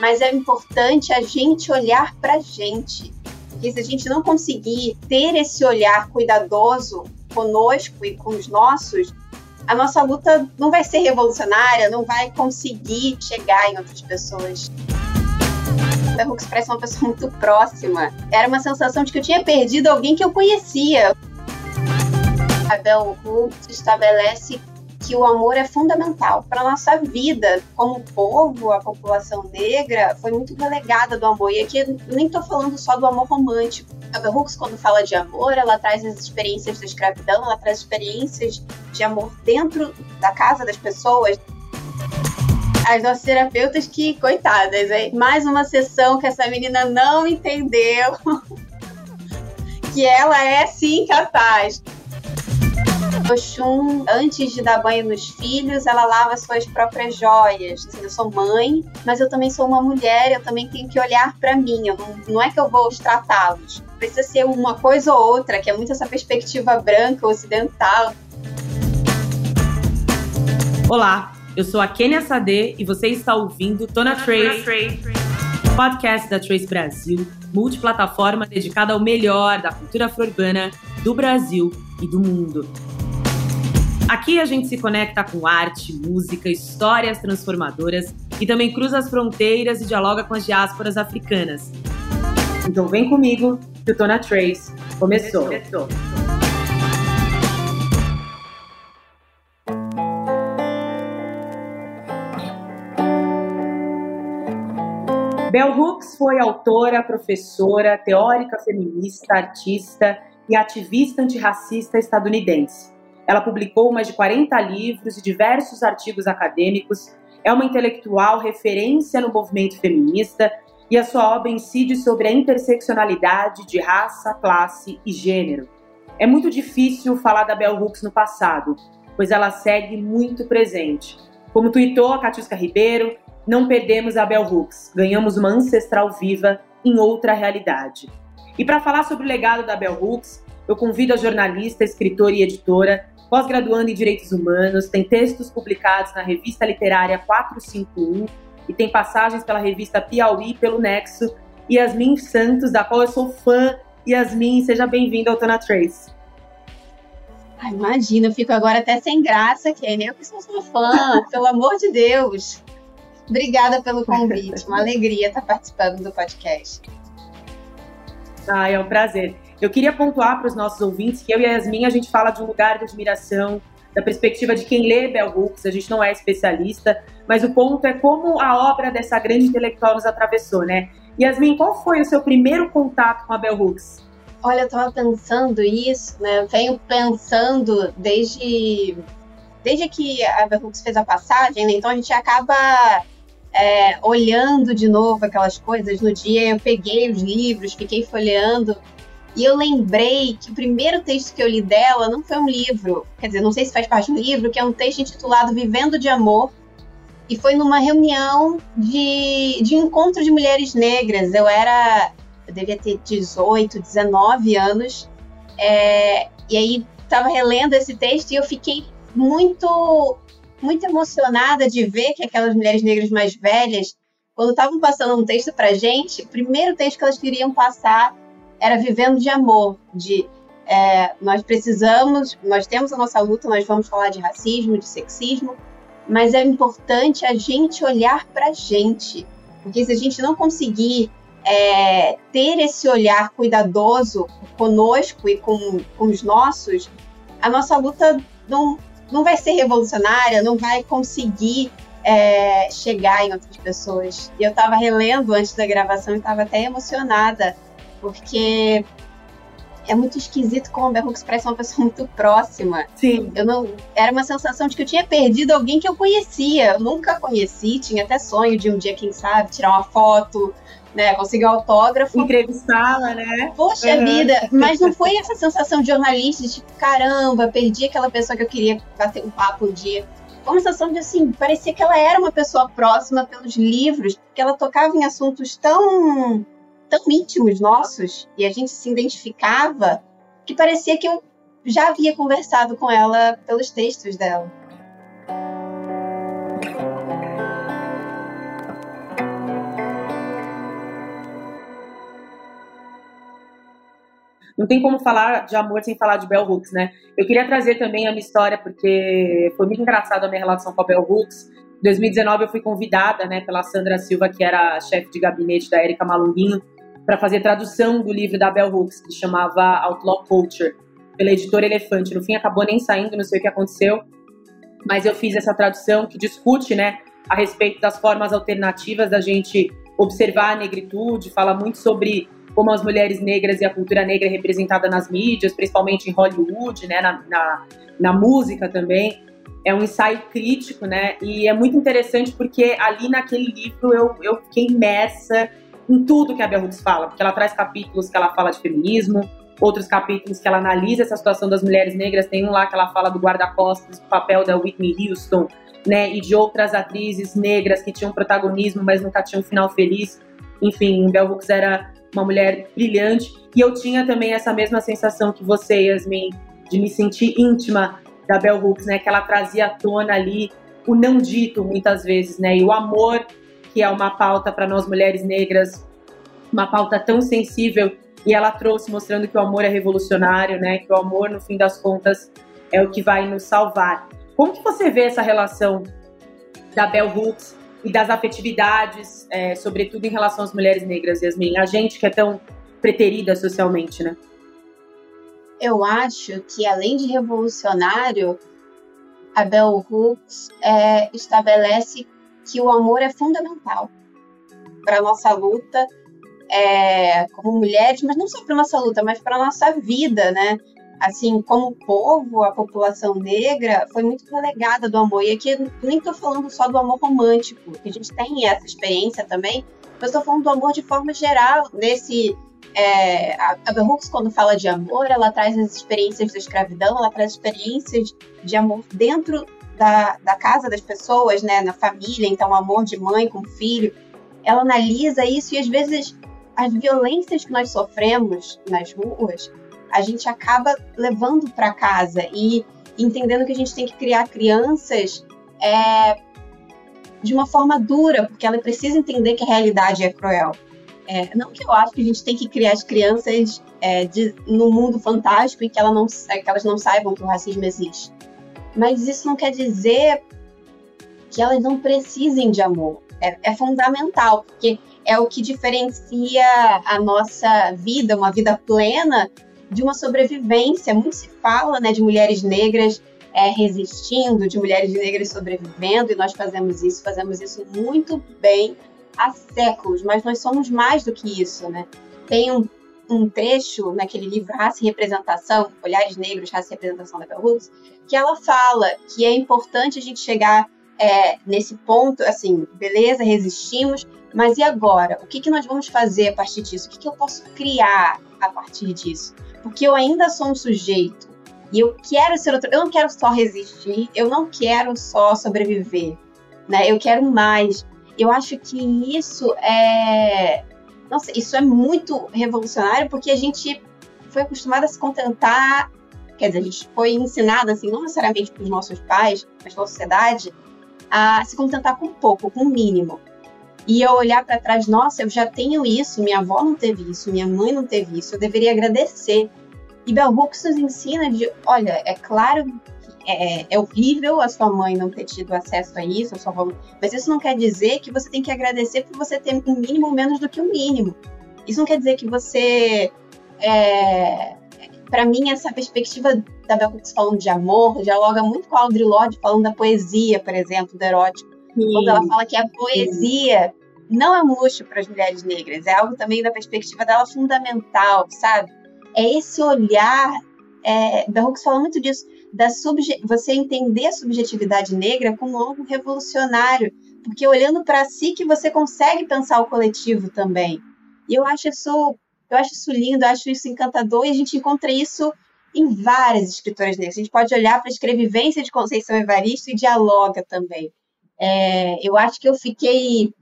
mas é importante a gente olhar para a gente. Porque se a gente não conseguir ter esse olhar cuidadoso conosco e com os nossos, a nossa luta não vai ser revolucionária, não vai conseguir chegar em outras pessoas. A Hooks parece uma pessoa muito próxima. Era uma sensação de que eu tinha perdido alguém que eu conhecia. A Bell Hooks estabelece que o amor é fundamental para nossa vida como povo, a população negra foi muito relegada do amor. E aqui eu nem estou falando só do amor romântico. A Hooks, quando fala de amor, ela traz as experiências da escravidão, ela traz experiências de amor dentro da casa das pessoas. As nossas terapeutas que, coitadas, é mais uma sessão que essa menina não entendeu que ela é sim capaz. Oxum, antes de dar banho nos filhos, ela lava suas próprias joias. Assim, eu sou mãe, mas eu também sou uma mulher, eu também tenho que olhar para mim. Eu não, não é que eu vou tratá-los. Precisa ser uma coisa ou outra, que é muito essa perspectiva branca, ocidental. Olá, eu sou a Kenia Sade e você está ouvindo Tona Trace, podcast da Trace Brasil, multiplataforma dedicada ao melhor da cultura afro-urbana do Brasil e do mundo. Aqui a gente se conecta com arte, música, histórias transformadoras e também cruza as fronteiras e dialoga com as diásporas africanas. Então vem comigo que o Tona Trace começou. começou. Bell Hooks foi autora, professora, teórica feminista, artista e ativista antirracista estadunidense. Ela publicou mais de 40 livros e diversos artigos acadêmicos, é uma intelectual referência no movimento feminista e a sua obra incide sobre a interseccionalidade de raça, classe e gênero. É muito difícil falar da Bell Hooks no passado, pois ela segue muito presente. Como tuitou a Catiusca Ribeiro, não perdemos a Bell Hooks, ganhamos uma ancestral viva em outra realidade. E para falar sobre o legado da Bell Hooks, eu convido a jornalista, escritora e editora pós-graduando em Direitos Humanos, tem textos publicados na revista literária 451 e tem passagens pela revista Piauí pelo Nexo. Yasmin Santos, da qual eu sou fã. Yasmin, seja bem-vinda ao Tona Trace. Ai, imagina, eu fico agora até sem graça, Kenny. Eu que sou sua fã, pelo amor de Deus. Obrigada pelo convite, uma alegria estar participando do podcast. Ah, é um prazer. Eu queria pontuar para os nossos ouvintes que eu e a Yasmin, a gente fala de um lugar de admiração, da perspectiva de quem lê Bell Hooks, a gente não é especialista, mas o ponto é como a obra dessa grande intelectual nos atravessou, né? Yasmin, qual foi o seu primeiro contato com a Bell Hooks? Olha, eu estava pensando isso, né? Venho pensando desde, desde que a Bell Hooks fez a passagem, né? Então a gente acaba é, olhando de novo aquelas coisas. No dia eu peguei os livros, fiquei folheando e eu lembrei que o primeiro texto que eu li dela não foi um livro, quer dizer, não sei se faz parte do livro, que é um texto intitulado Vivendo de Amor. E foi numa reunião de, de encontro de mulheres negras. Eu era. Eu devia ter 18, 19 anos. É, e aí estava relendo esse texto e eu fiquei muito, muito emocionada de ver que aquelas mulheres negras mais velhas, quando estavam passando um texto para gente, o primeiro texto que elas queriam passar era vivendo de amor, de é, nós precisamos, nós temos a nossa luta, nós vamos falar de racismo, de sexismo, mas é importante a gente olhar para a gente, porque se a gente não conseguir é, ter esse olhar cuidadoso conosco e com, com os nossos, a nossa luta não, não vai ser revolucionária, não vai conseguir é, chegar em outras pessoas. E eu estava relendo antes da gravação e estava até emocionada porque é muito esquisito como a Bell Hooks parece uma pessoa muito próxima. Sim. Eu não, era uma sensação de que eu tinha perdido alguém que eu conhecia. Eu nunca conheci, tinha até sonho de um dia, quem sabe, tirar uma foto, né, conseguir um autógrafo. Entrevistá-la, né? Poxa uhum. vida, mas não foi essa sensação de jornalista, de tipo, caramba, perdi aquela pessoa que eu queria bater um papo um dia. Foi uma sensação de assim, parecia que ela era uma pessoa próxima pelos livros, que ela tocava em assuntos tão tão íntimos nossos e a gente se identificava que parecia que eu já havia conversado com ela pelos textos dela. Não tem como falar de amor sem falar de Bell Hooks, né? Eu queria trazer também a minha história, porque foi muito engraçado a minha relação com a Bell Hooks. Em 2019 eu fui convidada, né, pela Sandra Silva, que era chefe de gabinete da Erika Malunguinho, para fazer tradução do livro da Bell Hooks, que chamava Outlaw Culture, pela editora Elefante. No fim acabou nem saindo, não sei o que aconteceu, mas eu fiz essa tradução que discute, né, a respeito das formas alternativas da gente observar a negritude, fala muito sobre como as mulheres negras e a cultura negra é representada nas mídias, principalmente em Hollywood, né, na, na, na música também. É um ensaio crítico, né? E é muito interessante porque ali naquele livro eu, eu fiquei imersa em tudo que a Bell fala, porque ela traz capítulos que ela fala de feminismo, outros capítulos que ela analisa essa situação das mulheres negras. Tem um lá que ela fala do guarda-costas, do papel da Whitney Houston, né? E de outras atrizes negras que tinham protagonismo, mas nunca tinham um final feliz. Enfim, Bell Hooks era uma mulher brilhante. E eu tinha também essa mesma sensação que você, Yasmin, de me sentir íntima da Bell Hooks, né? Que ela trazia à tona ali o não dito muitas vezes, né? E o amor, que é uma pauta para nós mulheres negras, uma pauta tão sensível. E ela trouxe mostrando que o amor é revolucionário, né? Que o amor, no fim das contas, é o que vai nos salvar. Como que você vê essa relação da Bell Hooks e das afetividades, é, sobretudo em relação às mulheres negras, Yasmin? A gente que é tão preterida socialmente, né? Eu acho que, além de revolucionário, a Bell Hooks é, estabelece que o amor é fundamental para a nossa luta é, como mulheres, mas não só para nossa luta, mas para nossa vida, né? assim, como povo, a população negra foi muito relegada do amor. E aqui nem estou falando só do amor romântico, que a gente tem essa experiência também, eu estou falando do amor de forma geral, nesse. É, a, a quando fala de amor, ela traz as experiências da escravidão, ela traz experiências de amor dentro da, da casa das pessoas, né, na família, então amor de mãe com filho. Ela analisa isso e às vezes as violências que nós sofremos nas ruas a gente acaba levando para casa e entendendo que a gente tem que criar crianças é, de uma forma dura, porque ela precisa entender que a realidade é cruel. É, não que eu acho que a gente tem que criar as crianças é, de, no mundo fantástico e que, ela não, que elas não saibam que o racismo existe. Mas isso não quer dizer que elas não precisem de amor. É, é fundamental, porque é o que diferencia a nossa vida, uma vida plena, de uma sobrevivência. Muito se fala né, de mulheres negras é, resistindo, de mulheres negras sobrevivendo, e nós fazemos isso, fazemos isso muito bem há séculos, mas nós somos mais do que isso. Né? Tem um, um trecho naquele livro Raça e Representação, Olhares Negros, Raça e Representação da Bell Hooks, que ela fala que é importante a gente chegar é, nesse ponto, assim, beleza, resistimos, mas e agora? O que, que nós vamos fazer a partir disso? O que, que eu posso criar a partir disso? porque eu ainda sou um sujeito e eu quero ser outro. Eu não quero só resistir, eu não quero só sobreviver, né? Eu quero mais. Eu acho que isso é, nossa, isso é muito revolucionário porque a gente foi acostumado a se contentar, quer dizer, a gente foi ensinado assim, não necessariamente pelos nossos pais, mas pela sociedade, a se contentar com pouco, com o mínimo. E eu olhar para trás, nossa, eu já tenho isso, minha avó não teve isso, minha mãe não teve isso, eu deveria agradecer. E Bell Hooks nos ensina de, olha, é claro é, é, horrível a sua mãe não ter tido acesso a isso, a sua avó, mas isso não quer dizer que você tem que agradecer por você ter um mínimo menos do que o um mínimo. Isso não quer dizer que você é, para mim, essa perspectiva da Bell Hooks falando de amor dialoga muito com a Audre Lorde falando da poesia, por exemplo, do erótico. Sim. Quando ela fala que a poesia Sim. não é um luxo para as mulheres negras, é algo também da perspectiva dela fundamental, sabe? É esse olhar. É, Bell Hooks fala muito disso, da subje você entender a subjetividade negra como algo revolucionário, porque olhando para si que você consegue pensar o coletivo também. E eu acho isso, eu acho isso lindo, eu acho isso encantador, e a gente encontra isso em várias escritoras negras. A gente pode olhar para a escrevivência de Conceição Evaristo e dialoga também. É, eu acho que eu fiquei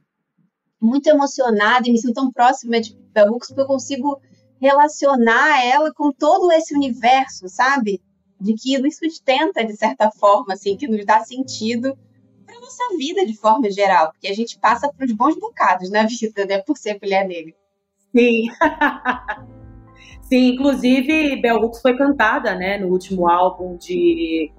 muito emocionada e me sinto tão próxima de Bell Hooks porque eu consigo relacionar ela com todo esse universo, sabe? De que nos sustenta de certa forma, assim, que nos dá sentido para nossa vida de forma geral, porque a gente passa por uns bons bocados na vida, né, por ser mulher negra. Sim. Sim, inclusive Bell Hooks foi cantada, né, no último álbum de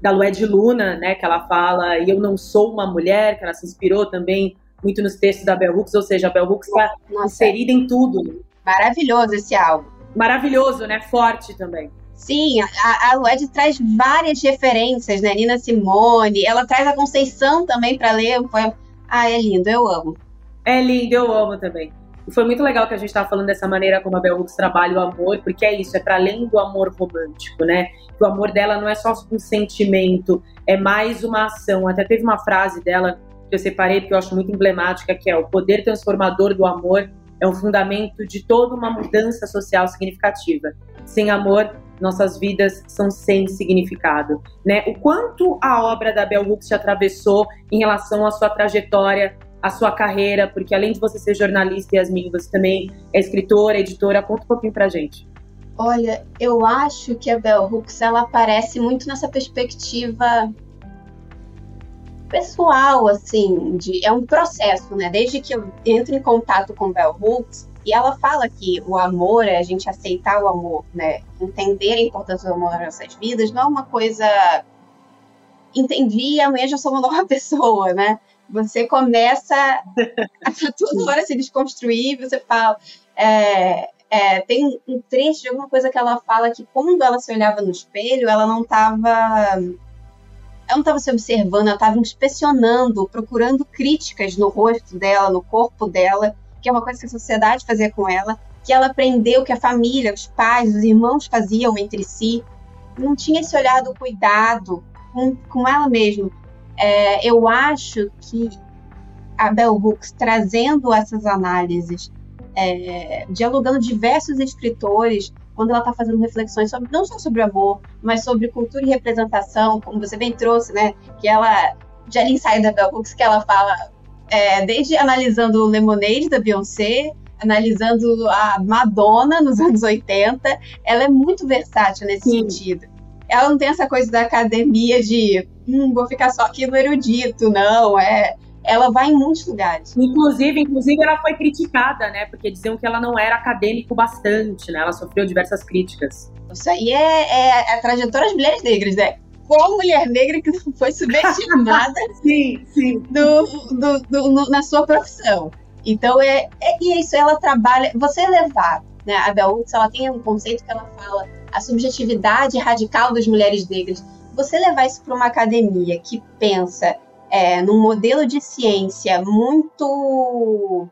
da Lué de Luna, né, que ela fala e eu não sou uma mulher, que ela se inspirou também muito nos textos da Bell Hooks, ou seja, a Bell Hooks está inserida em tudo. Maravilhoso esse álbum. Maravilhoso, né? Forte também. Sim, a, a Lued traz várias referências, né? Nina Simone, ela traz a Conceição também para ler o poema. Ah, é lindo, eu amo. É lindo, eu amo também. Foi muito legal que a gente estava falando dessa maneira como a Bell Hooks trabalha o amor, porque é isso, é para além do amor romântico, né? O amor dela não é só um sentimento, é mais uma ação. Até teve uma frase dela que eu separei porque eu acho muito emblemática, que é o poder transformador do amor é um fundamento de toda uma mudança social significativa. Sem amor, nossas vidas são sem significado. Né? O quanto a obra da Bell Hooks te atravessou em relação à sua trajetória, à sua carreira, porque além de você ser jornalista, Yasmin, você também é escritora, editora. Conta um pouquinho pra gente. Olha, eu acho que a Bell Hooks ela aparece muito nessa perspectiva pessoal, assim, de, é um processo, né? Desde que eu entro em contato com Bell Hooks, e ela fala que o amor é a gente aceitar o amor, né? Entender a importância do amor nas nossas vidas não é uma coisa. Entendi, amanhã já sou uma nova pessoa, né? Você começa a toda hora se desconstruir, você fala. É, é, tem um trecho de alguma coisa que ela fala que quando ela se olhava no espelho, ela não estava ela não estava se observando, ela estava inspecionando, procurando críticas no rosto dela, no corpo dela, é uma coisa que a sociedade fazia com ela, que ela aprendeu que a família, os pais, os irmãos faziam entre si. Não tinha esse olhar do cuidado com, com ela mesma. É, eu acho que a Bell Hooks trazendo essas análises, é, dialogando diversos escritores, quando ela está fazendo reflexões sobre não só sobre amor, mas sobre cultura e representação, como você bem trouxe, né? Que ela já ali sai da Bell Hooks que ela fala é, desde analisando o Lemonade da Beyoncé, analisando a Madonna nos anos 80, ela é muito versátil nesse Sim. sentido. Ela não tem essa coisa da academia de hum, vou ficar só aqui no erudito, não, é ela vai em muitos lugares. Inclusive, inclusive ela foi criticada, né? Porque diziam que ela não era acadêmico bastante, né? Ela sofreu diversas críticas. Isso aí é, é a trajetória das mulheres negras, né? Qual mulher negra que não foi subestimada sim, sim. Do, do, do no, na sua profissão? Então, é, é, é isso, ela trabalha. Você levar, né? A Bell Hooks, ela tem um conceito que ela fala a subjetividade radical das mulheres negras. Você levar isso para uma academia que pensa é, num modelo de ciência muito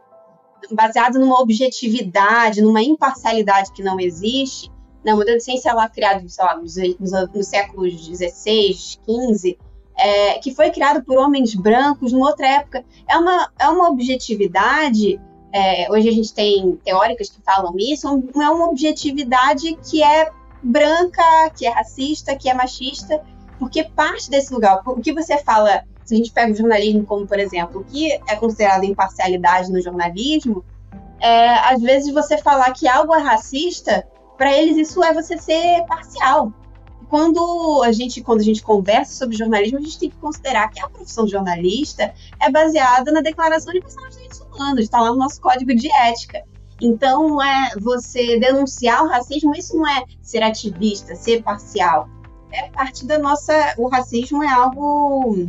baseado numa objetividade, numa imparcialidade que não existe, o modelo de ciência lá criado, sei lá, nos, nos, nos séculos XVI, XV, é, que foi criado por homens brancos numa outra época, é uma, é uma objetividade, é, hoje a gente tem teóricas que falam isso, é uma objetividade que é branca, que é racista, que é machista, porque parte desse lugar, o que você fala se a gente pega o jornalismo como, por exemplo, o que é considerado imparcialidade no jornalismo, é, às vezes você falar que algo é racista, para eles isso é você ser parcial. Quando a gente, quando a gente conversa sobre jornalismo, a gente tem que considerar que a profissão de jornalista é baseada na Declaração de Universal dos Direitos Humanos, está lá no nosso código de ética. Então, é você denunciar o racismo, isso não é ser ativista, ser parcial. É parte da nossa. O racismo é algo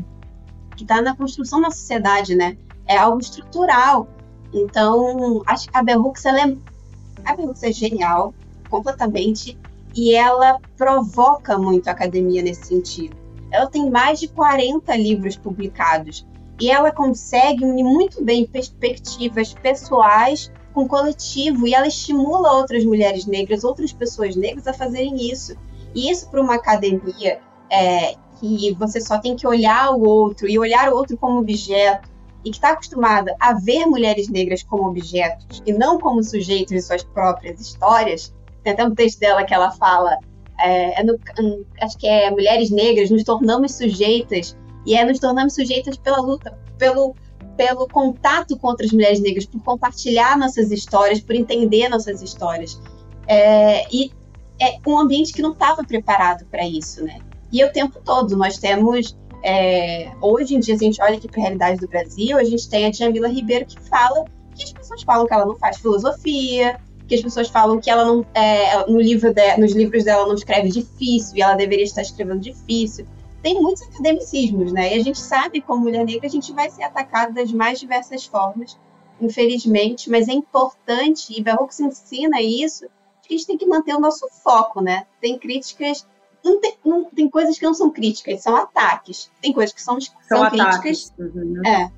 que está na construção da sociedade, né? É algo estrutural. Então, acho que a Bell Hooks, ela é, a Bell Hooks é genial, completamente, e ela provoca muito a academia nesse sentido. Ela tem mais de 40 livros publicados, e ela consegue unir muito bem perspectivas pessoais com coletivo, e ela estimula outras mulheres negras, outras pessoas negras a fazerem isso. E isso para uma academia é, que você só tem que olhar o outro e olhar o outro como objeto, e que está acostumada a ver mulheres negras como objetos e não como sujeitos de suas próprias histórias, tem até um texto dela que ela fala, é, é no, acho que é Mulheres Negras, nos tornamos sujeitas, e é nos tornamos sujeitas pela luta, pelo, pelo contato com outras mulheres negras, por compartilhar nossas histórias, por entender nossas histórias. É, e é um ambiente que não estava preparado para isso, né? E o tempo todo nós temos. É, hoje em dia, a gente olha aqui para a realidade do Brasil, a gente tem a Jamila Ribeiro que fala que as pessoas falam que ela não faz filosofia, que as pessoas falam que ela não é, no livro de, nos livros dela não escreve difícil e ela deveria estar escrevendo difícil. Tem muitos academicismos, né? E a gente sabe, como mulher negra, a gente vai ser atacada das mais diversas formas, infelizmente, mas é importante, e Bell Hooks ensina isso, que a gente tem que manter o nosso foco, né? Tem críticas não tem, não, tem coisas que não são críticas, são ataques. Tem coisas que são, são, são críticas. Uhum. É.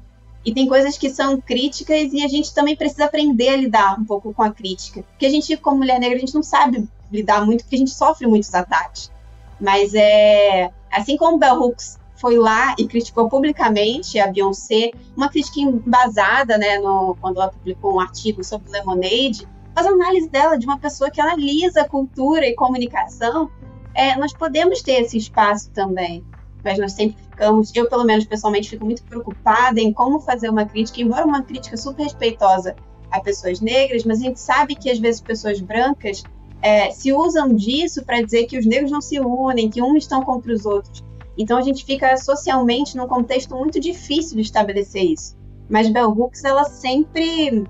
E tem coisas que são críticas e a gente também precisa aprender a lidar um pouco com a crítica. Porque a gente, como mulher negra, a gente não sabe lidar muito, porque a gente sofre muitos ataques. Mas é. Assim como Bell Hooks foi lá e criticou publicamente a Beyoncé, uma crítica embasada, né, no, quando ela publicou um artigo sobre Lemonade, faz a análise dela de uma pessoa que analisa cultura e comunicação é, nós podemos ter esse espaço também, mas nós sempre ficamos, eu pelo menos pessoalmente fico muito preocupada em como fazer uma crítica, embora uma crítica super respeitosa a pessoas negras, mas a gente sabe que às vezes pessoas brancas é, se usam disso para dizer que os negros não se unem, que uns estão contra os outros. Então a gente fica socialmente num contexto muito difícil de estabelecer isso. Mas Bell Hooks ela sempre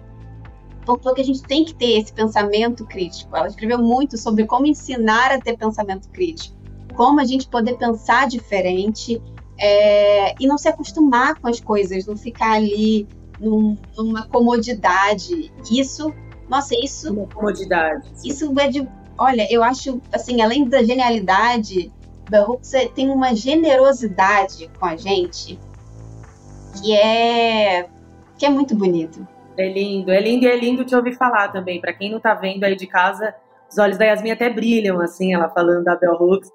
pontuou que a gente tem que ter esse pensamento crítico. Ela escreveu muito sobre como ensinar a ter pensamento crítico, como a gente poder pensar diferente é, e não se acostumar com as coisas, não ficar ali num, numa comodidade. Isso, nossa, isso. Uma comodidade. Isso é de. Olha, eu acho, assim, além da genialidade, Bell tem uma generosidade com a gente que é que é muito bonito. É lindo, é lindo e é lindo te ouvir falar também. Para quem não tá vendo aí de casa, os olhos da Yasmin até brilham, assim, ela falando da Bell Hooks.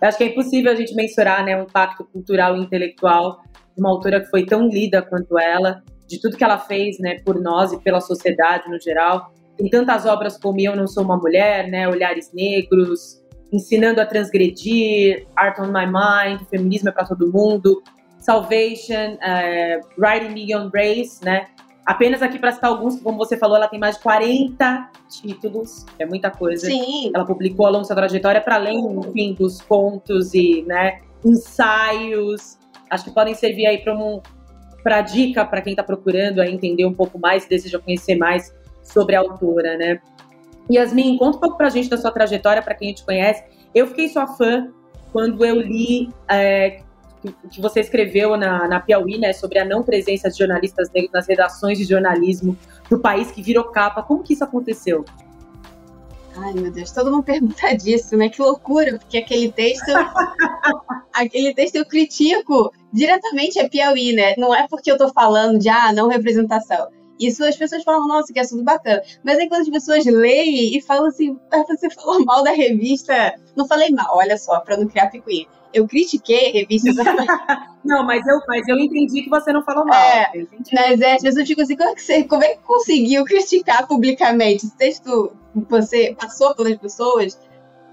Eu acho que é impossível a gente mensurar né, o impacto cultural e intelectual de uma autora que foi tão lida quanto ela, de tudo que ela fez né, por nós e pela sociedade no geral. Tem tantas obras como Eu Não Sou Uma Mulher, né, Olhares Negros, ensinando a transgredir, Art on My Mind, Feminismo é para todo mundo, Salvation, uh, Writing Million Race, né? Apenas aqui para citar alguns, como você falou, ela tem mais de 40 títulos, é muita coisa. Sim. Ela publicou ao longo da sua trajetória, para além, enfim, dos contos e né, ensaios. Acho que podem servir aí para um, para dica para quem está procurando aí entender um pouco mais, e deseja conhecer mais sobre a autora, né? Yasmin, conta um pouco pra gente da sua trajetória, para quem te conhece. Eu fiquei sua fã quando eu li é, que você escreveu na, na Piauí, né, sobre a não presença de jornalistas negros nas redações de jornalismo do país que virou capa. Como que isso aconteceu? Ai, meu Deus, todo mundo pergunta disso, né? Que loucura, porque aquele texto. aquele texto eu critico diretamente a Piauí, né? Não é porque eu tô falando de ah, não representação. Isso as pessoas falam, nossa, que assunto bacana. Mas aí quando as pessoas leem e falam assim, ah, você falou mal da revista. Não falei mal, olha só, pra não criar picuinha. Eu critiquei revistas. não, mas eu, mas eu entendi que você não falou mal. É, mas é, as pessoas ficam assim, como é, que você, como é que conseguiu criticar publicamente? Esse texto você passou pelas pessoas?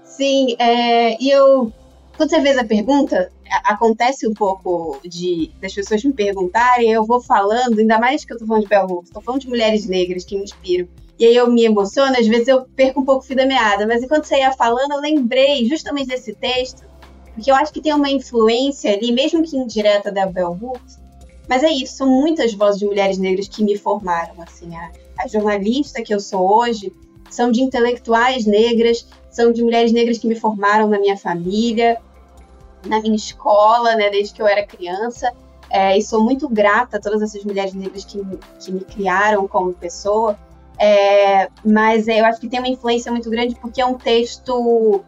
Sim, é, e eu quando você fez a pergunta, acontece um pouco de das pessoas me perguntarem, eu vou falando, ainda mais que eu tô falando de Bell Hooks, tô falando de mulheres negras que me inspiram. E aí eu me emociono, às vezes eu perco um pouco o fio da meada, mas enquanto você ia falando, eu lembrei justamente desse texto, porque eu acho que tem uma influência ali, mesmo que indireta da Bell Hooks, mas é isso, são muitas vozes de mulheres negras que me formaram, assim, a, a jornalista que eu sou hoje, são de intelectuais negras, são de mulheres negras que me formaram na minha família, na minha escola, né, desde que eu era criança. É, e sou muito grata a todas essas mulheres negras que, que me criaram como pessoa. É, mas é, eu acho que tem uma influência muito grande porque é um texto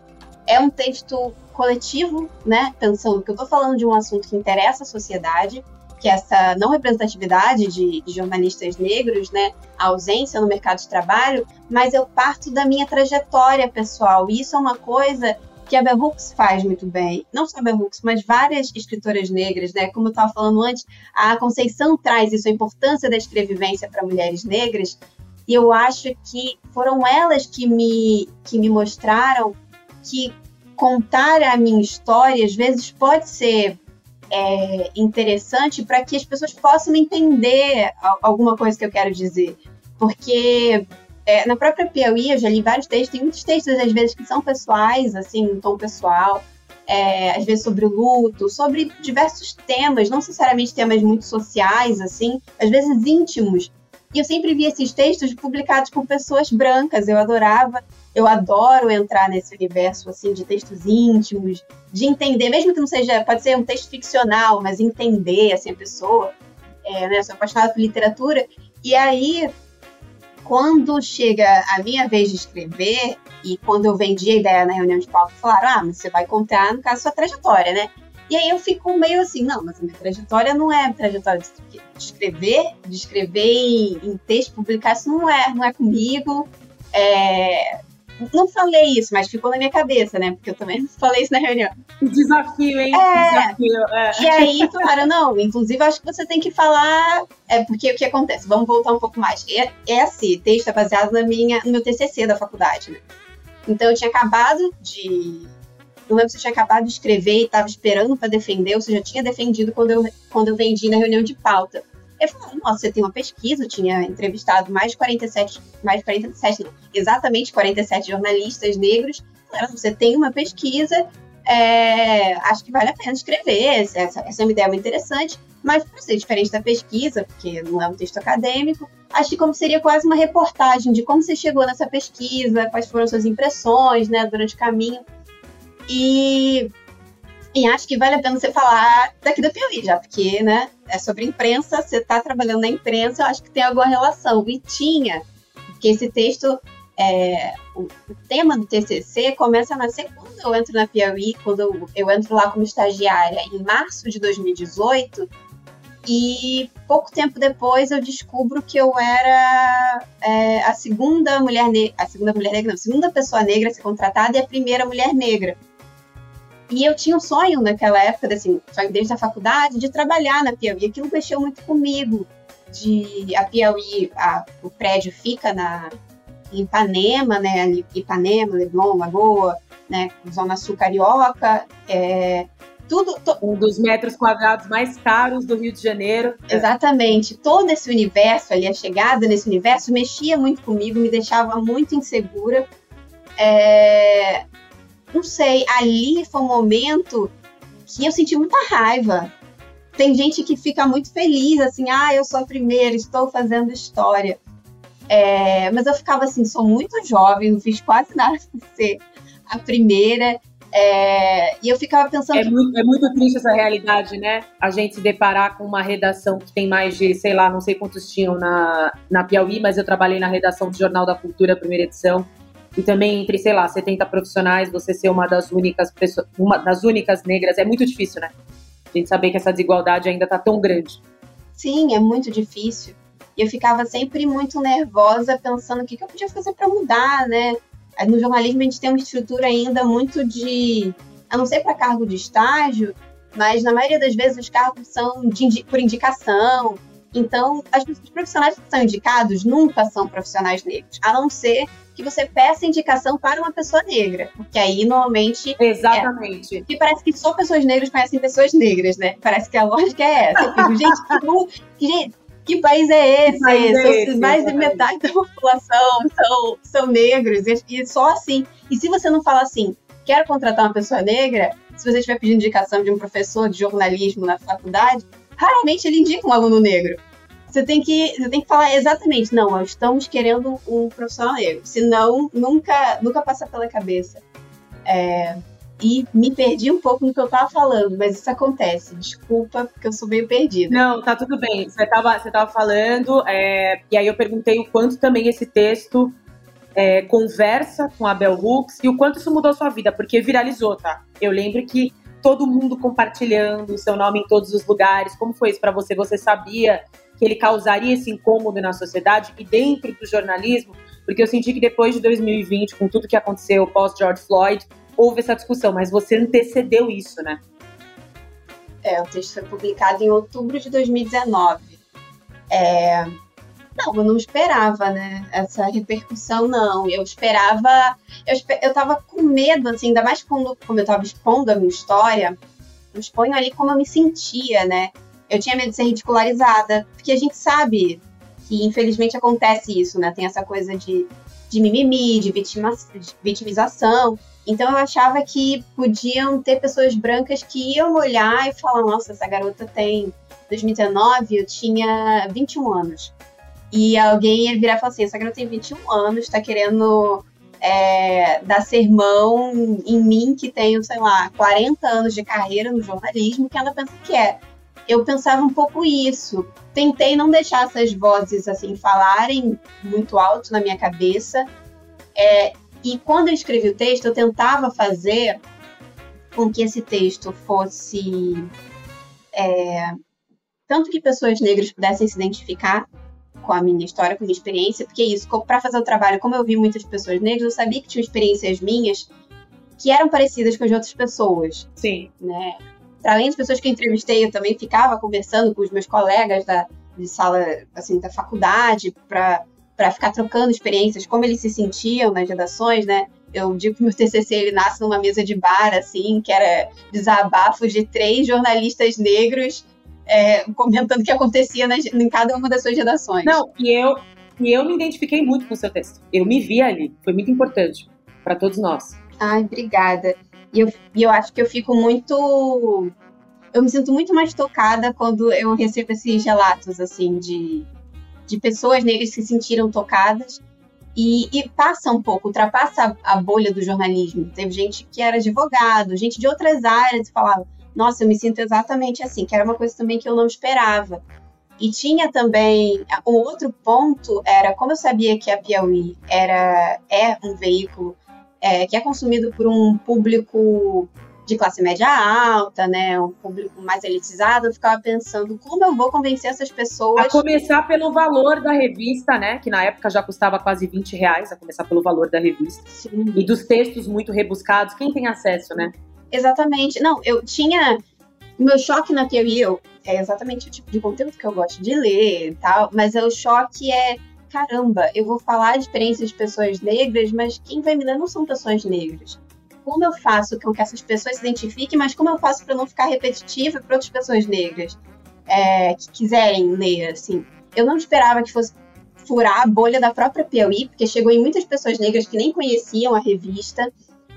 é um texto coletivo, né? Pensando que eu estou falando de um assunto que interessa a sociedade, que é essa não representatividade de, de, jornalistas negros, né? A ausência no mercado de trabalho, mas eu parto da minha trajetória pessoal. E isso é uma coisa que a Bell Hooks faz muito bem. Não só a Bell Hooks, mas várias escritoras negras, né? Como eu estava falando antes, a Conceição traz isso, a importância da escrevivência para mulheres negras. E eu acho que foram elas que me, que me mostraram que contar a minha história, às vezes, pode ser é, interessante para que as pessoas possam entender alguma coisa que eu quero dizer. Porque é, na própria Piauí, eu já li vários textos, tem muitos textos, às vezes, que são pessoais, assim, um tom pessoal. é, às vezes sobre luto, sobre diversos temas, não necessariamente temas muito sociais, assim, às vezes íntimos. E eu sempre vi esses textos publicados por pessoas brancas, eu adorava, eu adoro entrar nesse universo, assim, de textos íntimos, de entender, mesmo que não seja, pode ser um texto ficcional, mas entender, assim, a pessoa, é, né, sou apaixonada por literatura, e aí, quando chega a minha vez de escrever, e quando eu vendi a ideia na reunião de pauta, falaram: ah, mas você vai contar, no caso, sua trajetória, né? E aí eu fico meio assim, não, mas a minha trajetória não é trajetória de escrever, de escrever em, em texto, publicar, isso não é, não é comigo. É, não falei isso, mas ficou na minha cabeça, né? Porque eu também falei isso na reunião. Desafio, hein? É. Desafio. É. E aí falaram, não, inclusive acho que você tem que falar. É porque o que acontece? Vamos voltar um pouco mais. É, é assim, texto é baseado na minha, no meu TCC da faculdade, né? Então eu tinha acabado de. Não lembro se eu tinha acabado de escrever e estava esperando para defender, ou se já tinha defendido quando eu, quando eu vendi na reunião de pauta. Eu falei, nossa, você tem uma pesquisa, eu tinha entrevistado mais de 47, mais de 47, não, exatamente 47 jornalistas negros. Falaram, você tem uma pesquisa, é, acho que vale a pena escrever, essa, essa é uma ideia muito interessante, mas para ser diferente da pesquisa, porque não é um texto acadêmico, acho que como seria quase uma reportagem de como você chegou nessa pesquisa, quais foram suas impressões, né, durante o caminho. E, e acho que vale a pena você falar daqui da Piauí já, porque, né, é sobre imprensa, você está trabalhando na imprensa, eu acho que tem alguma relação. E tinha, porque esse texto, é, o, tema do TCC começa a nascer quando eu entro na Piauí, quando eu, eu entro lá como estagiária em março de 2018, e pouco tempo depois eu descubro que eu era é, a segunda mulher negra, a segunda mulher negra, não, a segunda pessoa negra a ser contratada e a primeira mulher negra. E eu tinha um sonho naquela época, assim, sonho desde a faculdade, de trabalhar na Piauí. Aquilo mexeu muito comigo. De a Piauí, a, o prédio fica na em Ipanema, né? Ipanema, Leblon, Lagoa, né? Zona Sul Carioca. É, tudo, to... Um dos metros quadrados mais caros do Rio de Janeiro. Exatamente. Todo esse universo ali, a chegada nesse universo, mexia muito comigo, me deixava muito insegura. É... Não sei, ali foi um momento que eu senti muita raiva. Tem gente que fica muito feliz, assim, ah, eu sou a primeira, estou fazendo história. É... Mas eu ficava assim, sou muito jovem, não fiz quase nada para ser a primeira. É, e eu ficava pensando. É muito, é muito triste essa realidade, né? A gente se deparar com uma redação que tem mais de, sei lá, não sei quantos tinham na, na Piauí, mas eu trabalhei na redação do Jornal da Cultura, primeira edição. E também entre, sei lá, 70 profissionais, você ser uma das únicas pessoas, uma das únicas negras, é muito difícil, né? A gente saber que essa desigualdade ainda tá tão grande. Sim, é muito difícil. E eu ficava sempre muito nervosa, pensando o que, que eu podia fazer para mudar, né? No jornalismo a gente tem uma estrutura ainda muito de, a não ser para cargo de estágio, mas na maioria das vezes os cargos são de, por indicação. Então, as, os profissionais que são indicados nunca são profissionais negros, a não ser que você peça indicação para uma pessoa negra, porque aí normalmente. Exatamente. É, e parece que só pessoas negras conhecem pessoas negras, né? Parece que a lógica é essa. Eu fico, gente, que, gente, que país é esse? País é esse mais de metade da população são, são negros, e, e só assim. E se você não fala assim, quero contratar uma pessoa negra, se você estiver pedindo indicação de um professor de jornalismo na faculdade, raramente ele indica um aluno negro. Você tem que, você tem que falar exatamente, não, nós estamos querendo um profissional negro. Senão, nunca, nunca passa pela cabeça. É, e me perdi um pouco no que eu tava falando, mas isso acontece. Desculpa, porque eu sou meio perdida. Não, tá tudo bem. Você tava, você tava falando, é, e aí eu perguntei o quanto também esse texto é, conversa com a Bell Hooks e o quanto isso mudou a sua vida, porque viralizou, tá? Eu lembro que todo mundo compartilhando o seu nome em todos os lugares. Como foi isso para você? Você sabia que ele causaria esse incômodo na sociedade e dentro do jornalismo? Porque eu senti que depois de 2020, com tudo que aconteceu pós George Floyd, houve essa discussão, mas você antecedeu isso, né? É, o texto foi publicado em outubro de 2019. É... Não, eu não esperava, né? Essa repercussão, não. Eu esperava. Eu, eu tava com medo, assim, ainda mais quando, como eu tava expondo a minha história. Eu exponho ali como eu me sentia, né? Eu tinha medo de ser ridicularizada, porque a gente sabe que infelizmente acontece isso, né? Tem essa coisa de, de mimimi, de, vitima, de vitimização. Então eu achava que podiam ter pessoas brancas que iam olhar e falar: nossa, essa garota tem. 2019 eu tinha 21 anos. E alguém ia virar e falar assim: essa garota tem 21 anos, tá querendo é, dar sermão em mim, que tenho, sei lá, 40 anos de carreira no jornalismo, que ela pensa que é. Eu pensava um pouco isso. Tentei não deixar essas vozes assim falarem muito alto na minha cabeça. É, e quando eu escrevi o texto, eu tentava fazer com que esse texto fosse. É, tanto que pessoas negras pudessem se identificar com a minha história, com a minha experiência, porque é isso, para fazer o trabalho, como eu vi muitas pessoas negras, eu sabia que tinham experiências minhas que eram parecidas com as de outras pessoas. Sim. Né? Para além das pessoas que eu entrevistei, eu também ficava conversando com os meus colegas da, de sala, assim, da faculdade, para para ficar trocando experiências, como eles se sentiam nas redações, né? Eu digo que meu TCC ele nasce numa mesa de bar, assim, que era desabafo de três jornalistas negros é, comentando o que acontecia nas, em cada uma das suas redações. Não, e eu, e eu me identifiquei muito com o seu texto. Eu me vi ali, foi muito importante para todos nós. Ai, obrigada. E eu, eu acho que eu fico muito. Eu me sinto muito mais tocada quando eu recebo esses relatos, assim, de de pessoas negras que se sentiram tocadas e, e, passa um pouco, ultrapassa a, a, bolha do jornalismo. Teve gente que era advogado, gente de outras áreas e falava, nossa, eu me sinto exatamente assim, que era uma coisa também que eu não esperava. E tinha também um outro ponto era como eu sabia que a Piauí era é um veículo é, que é consumido por um público de classe média alta, né, um público mais elitizado, eu ficava pensando como eu vou convencer essas pessoas. A começar pelo valor da revista, né, que na época já custava quase 20 reais, a começar pelo valor da revista. Sim. E dos textos muito rebuscados, quem tem acesso, né? Exatamente. Não, eu tinha. Meu choque na teoria é exatamente o tipo de conteúdo que eu gosto de ler e tal, mas o choque é caramba, eu vou falar de experiências de pessoas negras, mas quem vai me ler não são pessoas negras como eu faço com que essas pessoas se identifiquem, mas como eu faço para não ficar repetitiva para outras pessoas negras é, que quiserem ler, assim. Eu não esperava que fosse furar a bolha da própria Piauí, porque chegou em muitas pessoas negras que nem conheciam a revista,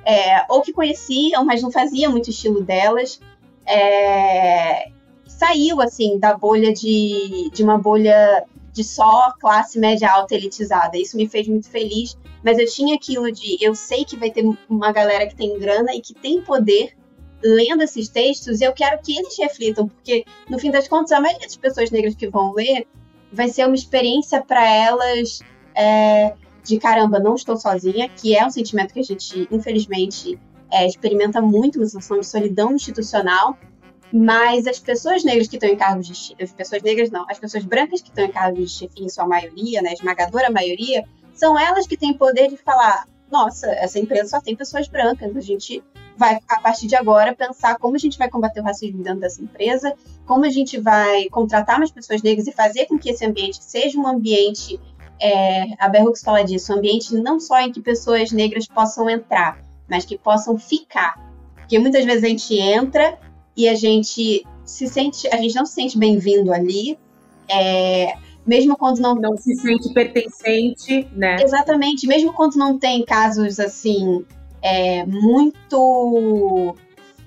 é, ou que conheciam, mas não fazia muito estilo delas. É, saiu, assim, da bolha de, de uma bolha de só classe média alta elitizada. Isso me fez muito feliz, mas eu tinha aquilo de eu sei que vai ter uma galera que tem grana e que tem poder lendo esses textos e eu quero que eles reflitam, porque no fim das contas a maioria das pessoas negras que vão ler vai ser uma experiência para elas é, de caramba, não estou sozinha, que é um sentimento que a gente infelizmente é, experimenta muito, uma sensação de solidão institucional mas as pessoas negras que estão em cargos de chefia, as pessoas negras não, as pessoas brancas que estão em cargos de chefia, em sua maioria, né, esmagadora maioria, são elas que têm poder de falar: nossa, essa empresa só tem pessoas brancas, a gente vai, a partir de agora, pensar como a gente vai combater o racismo dentro dessa empresa, como a gente vai contratar mais pessoas negras e fazer com que esse ambiente seja um ambiente, é, a Berrux fala disso, um ambiente não só em que pessoas negras possam entrar, mas que possam ficar. Porque muitas vezes a gente entra e a gente se sente, a gente não se sente bem-vindo ali, é, mesmo quando não não se sente pertencente, né? Exatamente, mesmo quando não tem casos assim é, muito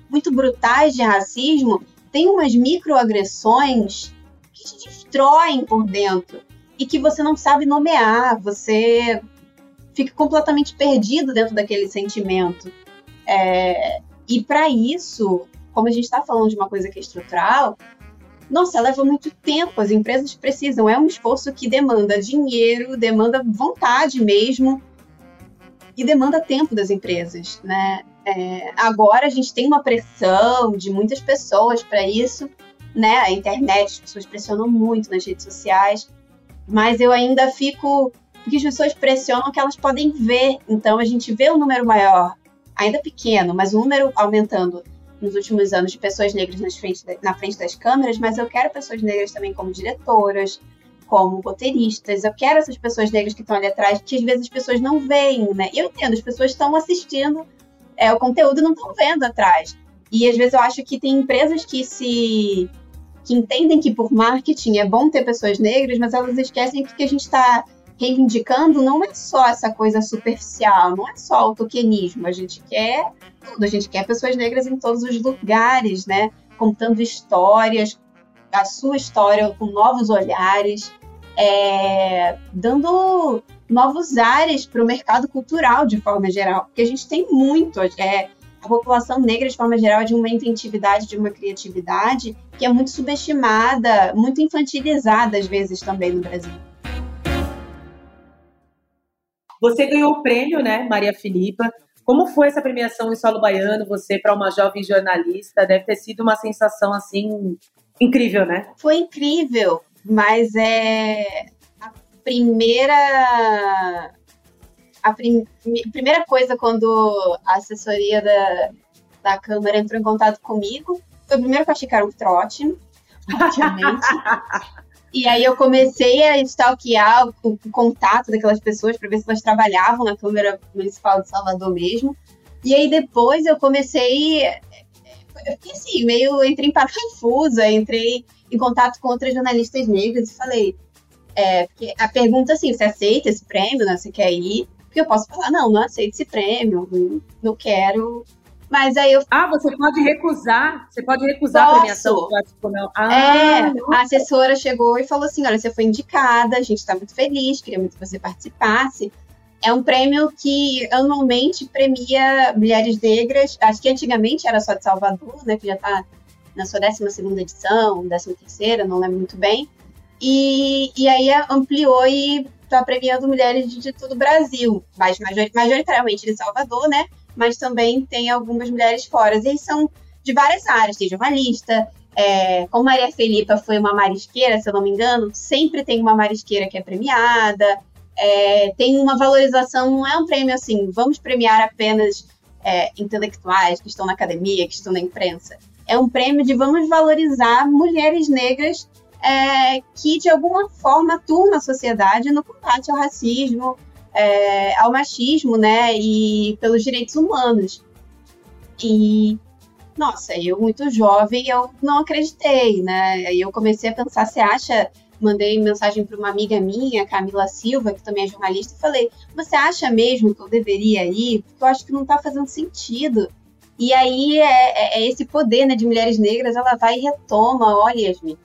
muito brutais de racismo, tem umas microagressões que te destroem por dentro e que você não sabe nomear, você fica completamente perdido dentro daquele sentimento. É, e para isso, como a gente está falando de uma coisa que é estrutural, nossa, leva muito tempo, as empresas precisam, é um esforço que demanda dinheiro, demanda vontade mesmo, e demanda tempo das empresas, né? É, agora a gente tem uma pressão de muitas pessoas para isso, né? A internet, as pessoas pressionam muito nas redes sociais, mas eu ainda fico porque as pessoas pressionam que elas podem ver, então a gente vê um número maior, ainda pequeno, mas um número aumentando nos últimos anos de pessoas negras nas frente, na frente das câmeras, mas eu quero pessoas negras também como diretoras, como roteiristas. Eu quero essas pessoas negras que estão ali atrás, que às vezes as pessoas não veem, né? Eu entendo, as pessoas estão assistindo é, o conteúdo e não estão vendo atrás. E às vezes eu acho que tem empresas que se que entendem que por marketing é bom ter pessoas negras, mas elas esquecem que a gente está reivindicando não é só essa coisa superficial, não é só o tokenismo. A gente quer tudo, a gente quer pessoas negras em todos os lugares, né? Contando histórias, a sua história com novos olhares, é, dando novos ares para o mercado cultural de forma geral, porque a gente tem muito. É, a população negra, de forma geral, é de uma inventividade, de uma criatividade que é muito subestimada, muito infantilizada, às vezes, também no Brasil. Você ganhou o prêmio, né, Maria Filipa? Como foi essa premiação em solo baiano? Você, para uma jovem jornalista, deve ter sido uma sensação assim incrível, né? Foi incrível, mas é a primeira a prim... primeira coisa quando a assessoria da, da Câmara entrou em contato comigo foi primeiro achei que era um trote, obviamente. E aí eu comecei a stalkear o, o contato daquelas pessoas para ver se elas trabalhavam na Câmara Municipal de Salvador mesmo. E aí depois eu comecei. Eu fiquei assim, meio entrei em parafusa, entrei em contato com outras jornalistas negras e falei. É, porque a pergunta assim, você aceita esse prêmio, né? Você quer ir? Porque eu posso falar, não, não aceito esse prêmio, não quero mas aí eu. Ah, você pode recusar? Você pode recusar Posso. a premiação? Ah, é, a assessora chegou e falou assim: olha, você foi indicada, a gente está muito feliz, queria muito que você participasse. É um prêmio que anualmente premia mulheres negras. Acho que antigamente era só de Salvador, né? Que já está na sua 12 edição, 13, não lembro muito bem. E, e aí ampliou e está premiando mulheres de, de todo o Brasil, mas majoritariamente de Salvador, né? Mas também tem algumas mulheres fora. E são de várias áreas, tem jornalista, é, como Maria Felipa foi uma marisqueira, se eu não me engano, sempre tem uma marisqueira que é premiada, é, tem uma valorização, não é um prêmio assim, vamos premiar apenas é, intelectuais que estão na academia, que estão na imprensa. É um prêmio de vamos valorizar mulheres negras é, que de alguma forma atuam na sociedade no combate ao racismo, é, ao machismo, né, e pelos direitos humanos. E, nossa, eu muito jovem, eu não acreditei, né, aí eu comecei a pensar, você acha, mandei mensagem para uma amiga minha, Camila Silva, que também é jornalista, e falei, você acha mesmo que eu deveria ir? Porque eu acho que não está fazendo sentido. E aí é, é, é, esse poder né, de mulheres negras, ela vai e retoma, olha, Yasmin,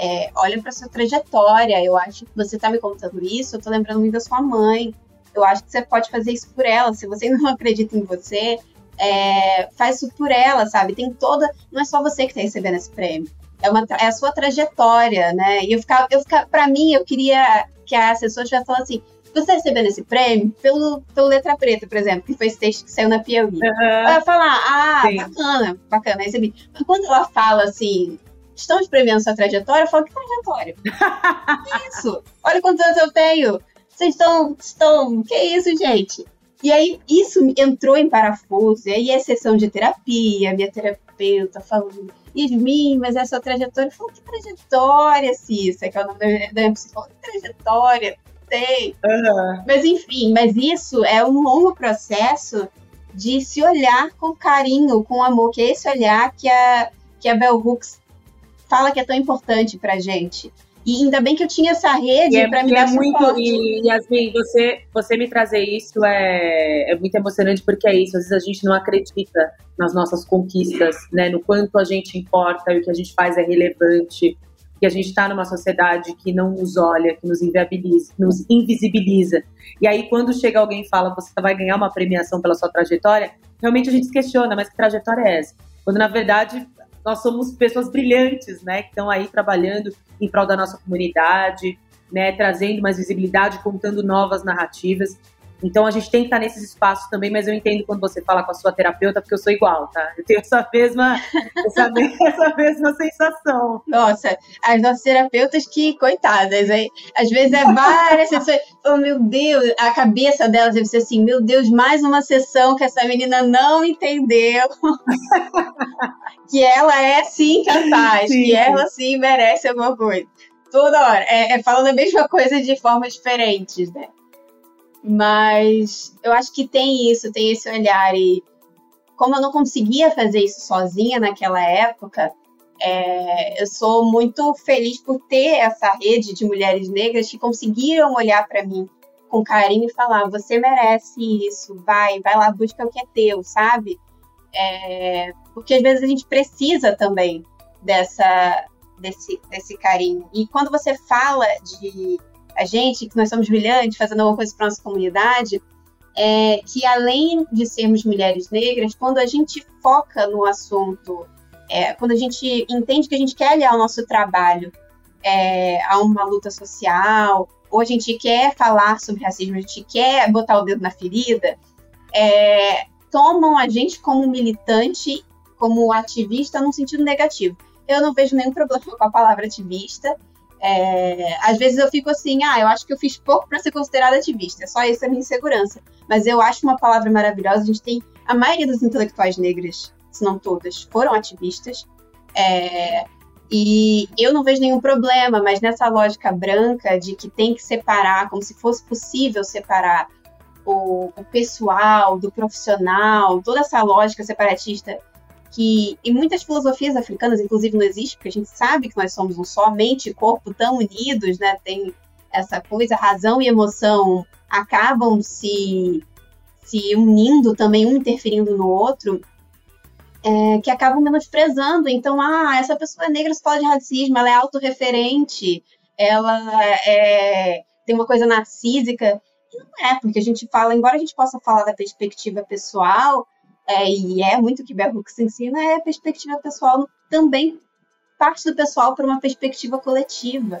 é, olha para sua trajetória. Eu acho que você está me contando isso, eu estou lembrando muito da sua mãe. Eu acho que você pode fazer isso por ela. Se você não acredita em você, é, faz isso por ela, sabe? Tem toda. Não é só você que está recebendo esse prêmio. É, uma, é a sua trajetória, né? E eu ficava, eu ficava, pra mim, eu queria que a assessora estivesse falando assim: você está recebendo esse prêmio pelo, pelo Letra Preta, por exemplo, que foi esse texto que saiu na Piauí. Uhum. Ela falar, ah, Sim. bacana, bacana, recebi. Mas quando ela fala assim, estamos prevendo sua trajetória, eu falo, que trajetória? que isso? Olha quantos anos eu tenho. Vocês estão, estão, que isso, gente? E aí, isso entrou em parafuso, e aí a sessão de terapia, minha terapeuta falando, Yasmin, mas essa sua trajetória, eu falo, que trajetória, Cissa, que é o nome da minha psicóloga, que trajetória, tem. Uhum. Mas enfim, mas isso é um longo processo de se olhar com carinho, com amor, que é esse olhar que a, que a Bell Hooks fala que é tão importante pra gente. E ainda bem que eu tinha essa rede é, para me dar é muito E Yasmin, você, você me trazer isso é, é muito emocionante porque é isso. Às vezes a gente não acredita nas nossas conquistas, né? No quanto a gente importa e o que a gente faz é relevante. Que a gente está numa sociedade que não nos olha, que nos nos invisibiliza. E aí, quando chega alguém e fala você vai ganhar uma premiação pela sua trajetória, realmente a gente se questiona, mas que trajetória é essa? Quando na verdade nós somos pessoas brilhantes, né, que estão aí trabalhando em prol da nossa comunidade, né, trazendo mais visibilidade, contando novas narrativas. Então a gente tem que estar nesses espaços também, mas eu entendo quando você fala com a sua terapeuta, porque eu sou igual, tá? Eu tenho essa mesma, essa, essa mesma sensação. Nossa, as nossas terapeutas que, coitadas, aí, às vezes é várias sessões. Oh, meu Deus, a cabeça delas deve ser assim, meu Deus, mais uma sessão que essa menina não entendeu. que ela é sim capaz, sim. que ela sim merece alguma coisa. Toda hora. É, é falando a mesma coisa de formas diferentes, né? Mas eu acho que tem isso, tem esse olhar. E como eu não conseguia fazer isso sozinha naquela época, É, eu sou muito feliz por ter essa rede de mulheres negras que conseguiram olhar para mim com carinho e falar: você merece isso, vai, vai lá, busca o que é teu, sabe? É, porque às vezes a gente precisa também dessa, desse, desse carinho. E quando você fala de a gente, que nós somos brilhantes, fazendo alguma coisa para nossa comunidade, é que além de sermos mulheres negras, quando a gente foca no assunto, é, quando a gente entende que a gente quer aliar o nosso trabalho é, a uma luta social, ou a gente quer falar sobre racismo, a gente quer botar o dedo na ferida, é, tomam a gente como militante, como ativista, num sentido negativo. Eu não vejo nenhum problema com a palavra ativista. É, às vezes eu fico assim, ah, eu acho que eu fiz pouco para ser considerada ativista, só isso é minha insegurança. Mas eu acho uma palavra maravilhosa. A gente tem a maioria das intelectuais negras, se não todas, foram ativistas. É, e eu não vejo nenhum problema, mas nessa lógica branca de que tem que separar, como se fosse possível separar o, o pessoal do profissional, toda essa lógica separatista que em muitas filosofias africanas, inclusive, não existe, porque a gente sabe que nós somos um só, mente e corpo tão unidos, né? Tem essa coisa, razão e emoção acabam se, se unindo também, um interferindo no outro é, que acabam menosprezando. Então, ah, essa pessoa é negra, se fala de racismo, ela é autorreferente, ela é, tem uma coisa narcísica. E não é, porque a gente fala, embora a gente possa falar da perspectiva pessoal, é, e é muito que Bell Hooks ensina, é perspectiva pessoal também parte do pessoal para uma perspectiva coletiva.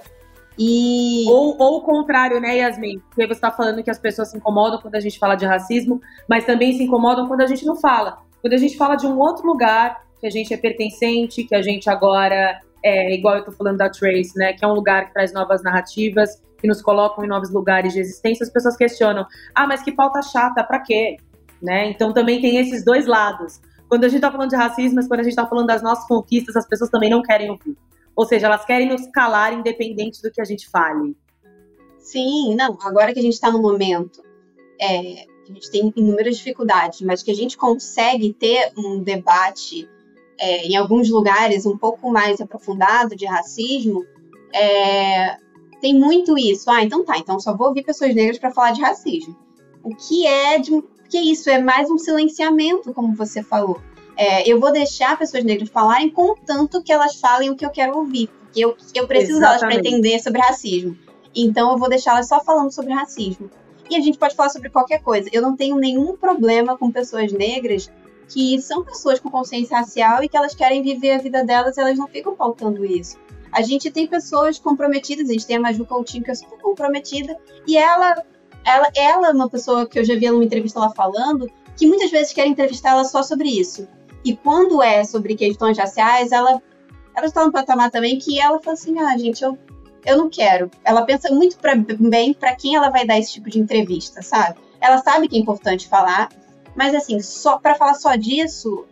E... Ou, ou o contrário, né, Yasmin? Porque você está falando que as pessoas se incomodam quando a gente fala de racismo, mas também se incomodam quando a gente não fala. Quando a gente fala de um outro lugar, que a gente é pertencente, que a gente agora é igual eu tô falando da Trace, né? Que é um lugar que traz novas narrativas, que nos colocam em novos lugares de existência, as pessoas questionam: ah, mas que pauta chata, para quê? Né? Então também tem esses dois lados. Quando a gente tá falando de racismo, mas quando a gente tá falando das nossas conquistas, as pessoas também não querem ouvir. Ou seja, elas querem nos calar independente do que a gente fale. Sim, não. Agora que a gente está no momento é, a gente tem inúmeras dificuldades, mas que a gente consegue ter um debate é, em alguns lugares um pouco mais aprofundado de racismo, é, tem muito isso. Ah, então tá, então só vou ouvir pessoas negras para falar de racismo. O que é de. Que isso? É mais um silenciamento, como você falou. É, eu vou deixar pessoas negras falarem, contanto que elas falem o que eu quero ouvir. Porque eu, eu preciso Exatamente. delas para entender sobre racismo. Então eu vou deixá-las só falando sobre racismo. E a gente pode falar sobre qualquer coisa. Eu não tenho nenhum problema com pessoas negras que são pessoas com consciência racial e que elas querem viver a vida delas e elas não ficam pautando isso. A gente tem pessoas comprometidas, a gente tem a Maju Coutinho que é super comprometida, e ela, ela, ela é uma pessoa que eu já vi numa entrevista ela falando, que muitas vezes quer entrevistar ela só sobre isso. E quando é sobre questões raciais, ela, ela está num patamar também que ela fala assim, ah, gente, eu eu não quero. Ela pensa muito pra, bem para quem ela vai dar esse tipo de entrevista, sabe? Ela sabe que é importante falar, mas assim, só para falar só disso,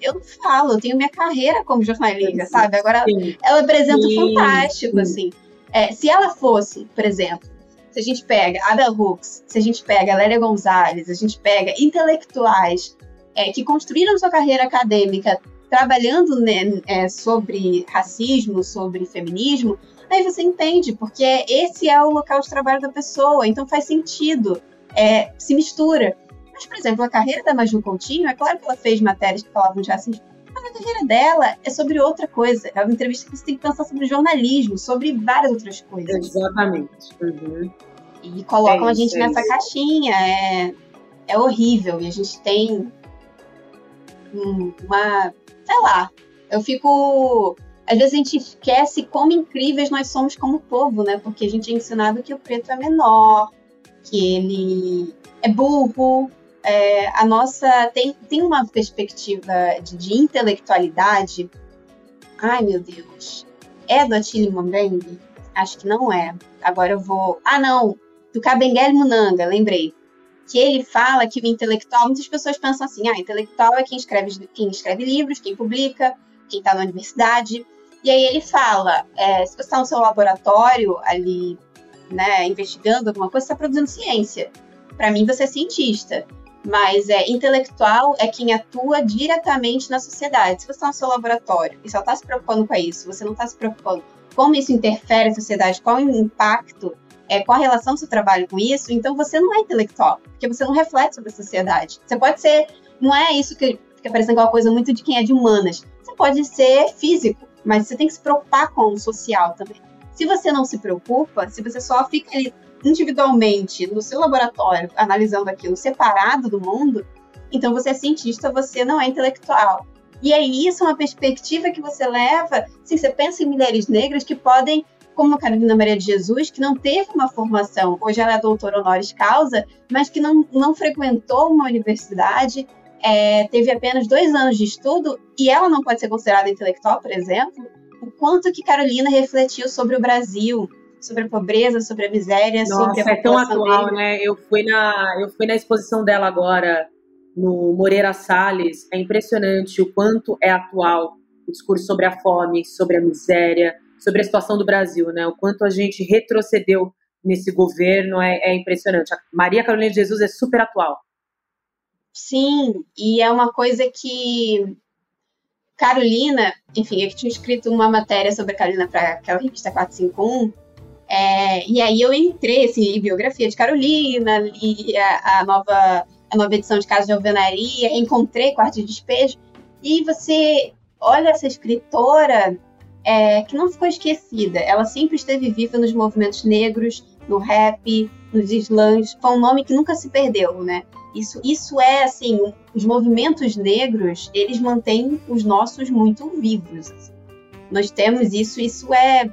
eu não falo, eu tenho minha carreira como jornalista, sabe? Agora Sim. ela apresenta Sim. fantástico, Sim. assim. É, se ela fosse, por exemplo, se a gente pega Ada Hooks, se a gente pega Lélia Gonzalez, a gente pega intelectuais é, que construíram sua carreira acadêmica trabalhando né, é, sobre racismo, sobre feminismo, Aí você entende, porque esse é o local de trabalho da pessoa, então faz sentido, é, se mistura. Mas, por exemplo, a carreira da Maju Coutinho, é claro que ela fez matérias que falavam de racismo, a carreira dela é sobre outra coisa. É uma entrevista que você tem que pensar sobre jornalismo, sobre várias outras coisas. Exatamente. Uhum. E colocam é isso, a gente é nessa isso. caixinha. É, é horrível. E a gente tem uma. Sei lá. Eu fico às vezes a gente esquece como incríveis nós somos como povo, né? Porque a gente é ensinado que o preto é menor, que ele é burro. É, a nossa tem, tem uma perspectiva de, de, intelectualidade. Ai, meu Deus. É do Attili Mbembe? Acho que não é. Agora eu vou. Ah, não! Do Kabengele Munanga, lembrei. Que ele fala que o intelectual, muitas pessoas pensam assim: ah, intelectual é quem escreve, quem escreve livros, quem publica, quem está na universidade. E aí ele fala: é, se você está no seu laboratório ali, né, investigando alguma coisa, você está produzindo ciência. Para mim, você é cientista. Mas é intelectual é quem atua diretamente na sociedade. Se você está no seu laboratório e só está se preocupando com isso, você não está se preocupando como isso interfere na sociedade, qual é o impacto, é, qual a relação do seu trabalho com isso, então você não é intelectual, porque você não reflete sobre a sociedade. Você pode ser, não é isso que fica parecendo uma coisa muito de quem é de humanas. Você pode ser físico, mas você tem que se preocupar com o social também. Se você não se preocupa, se você só fica ali individualmente no seu laboratório analisando aquilo separado do mundo, então você é cientista, você não é intelectual. E aí isso é uma perspectiva que você leva, se você pensa em mulheres negras que podem, como a Carolina Maria de Jesus, que não teve uma formação, hoje ela é doutora honoris causa, mas que não, não frequentou uma universidade, é, teve apenas dois anos de estudo e ela não pode ser considerada intelectual, por exemplo, o quanto que Carolina refletiu sobre o Brasil, sobre a pobreza, sobre a miséria, Nossa, sobre a é tão atual, dele. né? Eu fui na eu fui na exposição dela agora no Moreira Salles. É impressionante o quanto é atual o discurso sobre a fome, sobre a miséria, sobre a situação do Brasil, né? O quanto a gente retrocedeu nesse governo é, é impressionante. A Maria Carolina de Jesus é super atual. Sim, e é uma coisa que Carolina, enfim, eu tinha escrito uma matéria sobre a Carolina para aquela revista 451, é, e aí eu entrei assim, em biografia de Carolina, li a, a, nova, a nova edição de Casa de Alvenaria, encontrei Quarto de Despejo, e você olha essa escritora é, que não ficou esquecida, ela sempre esteve viva nos movimentos negros, no rap, nos slams, foi um nome que nunca se perdeu, né? Isso, isso é, assim, os movimentos negros, eles mantêm os nossos muito vivos. Nós temos isso, isso é,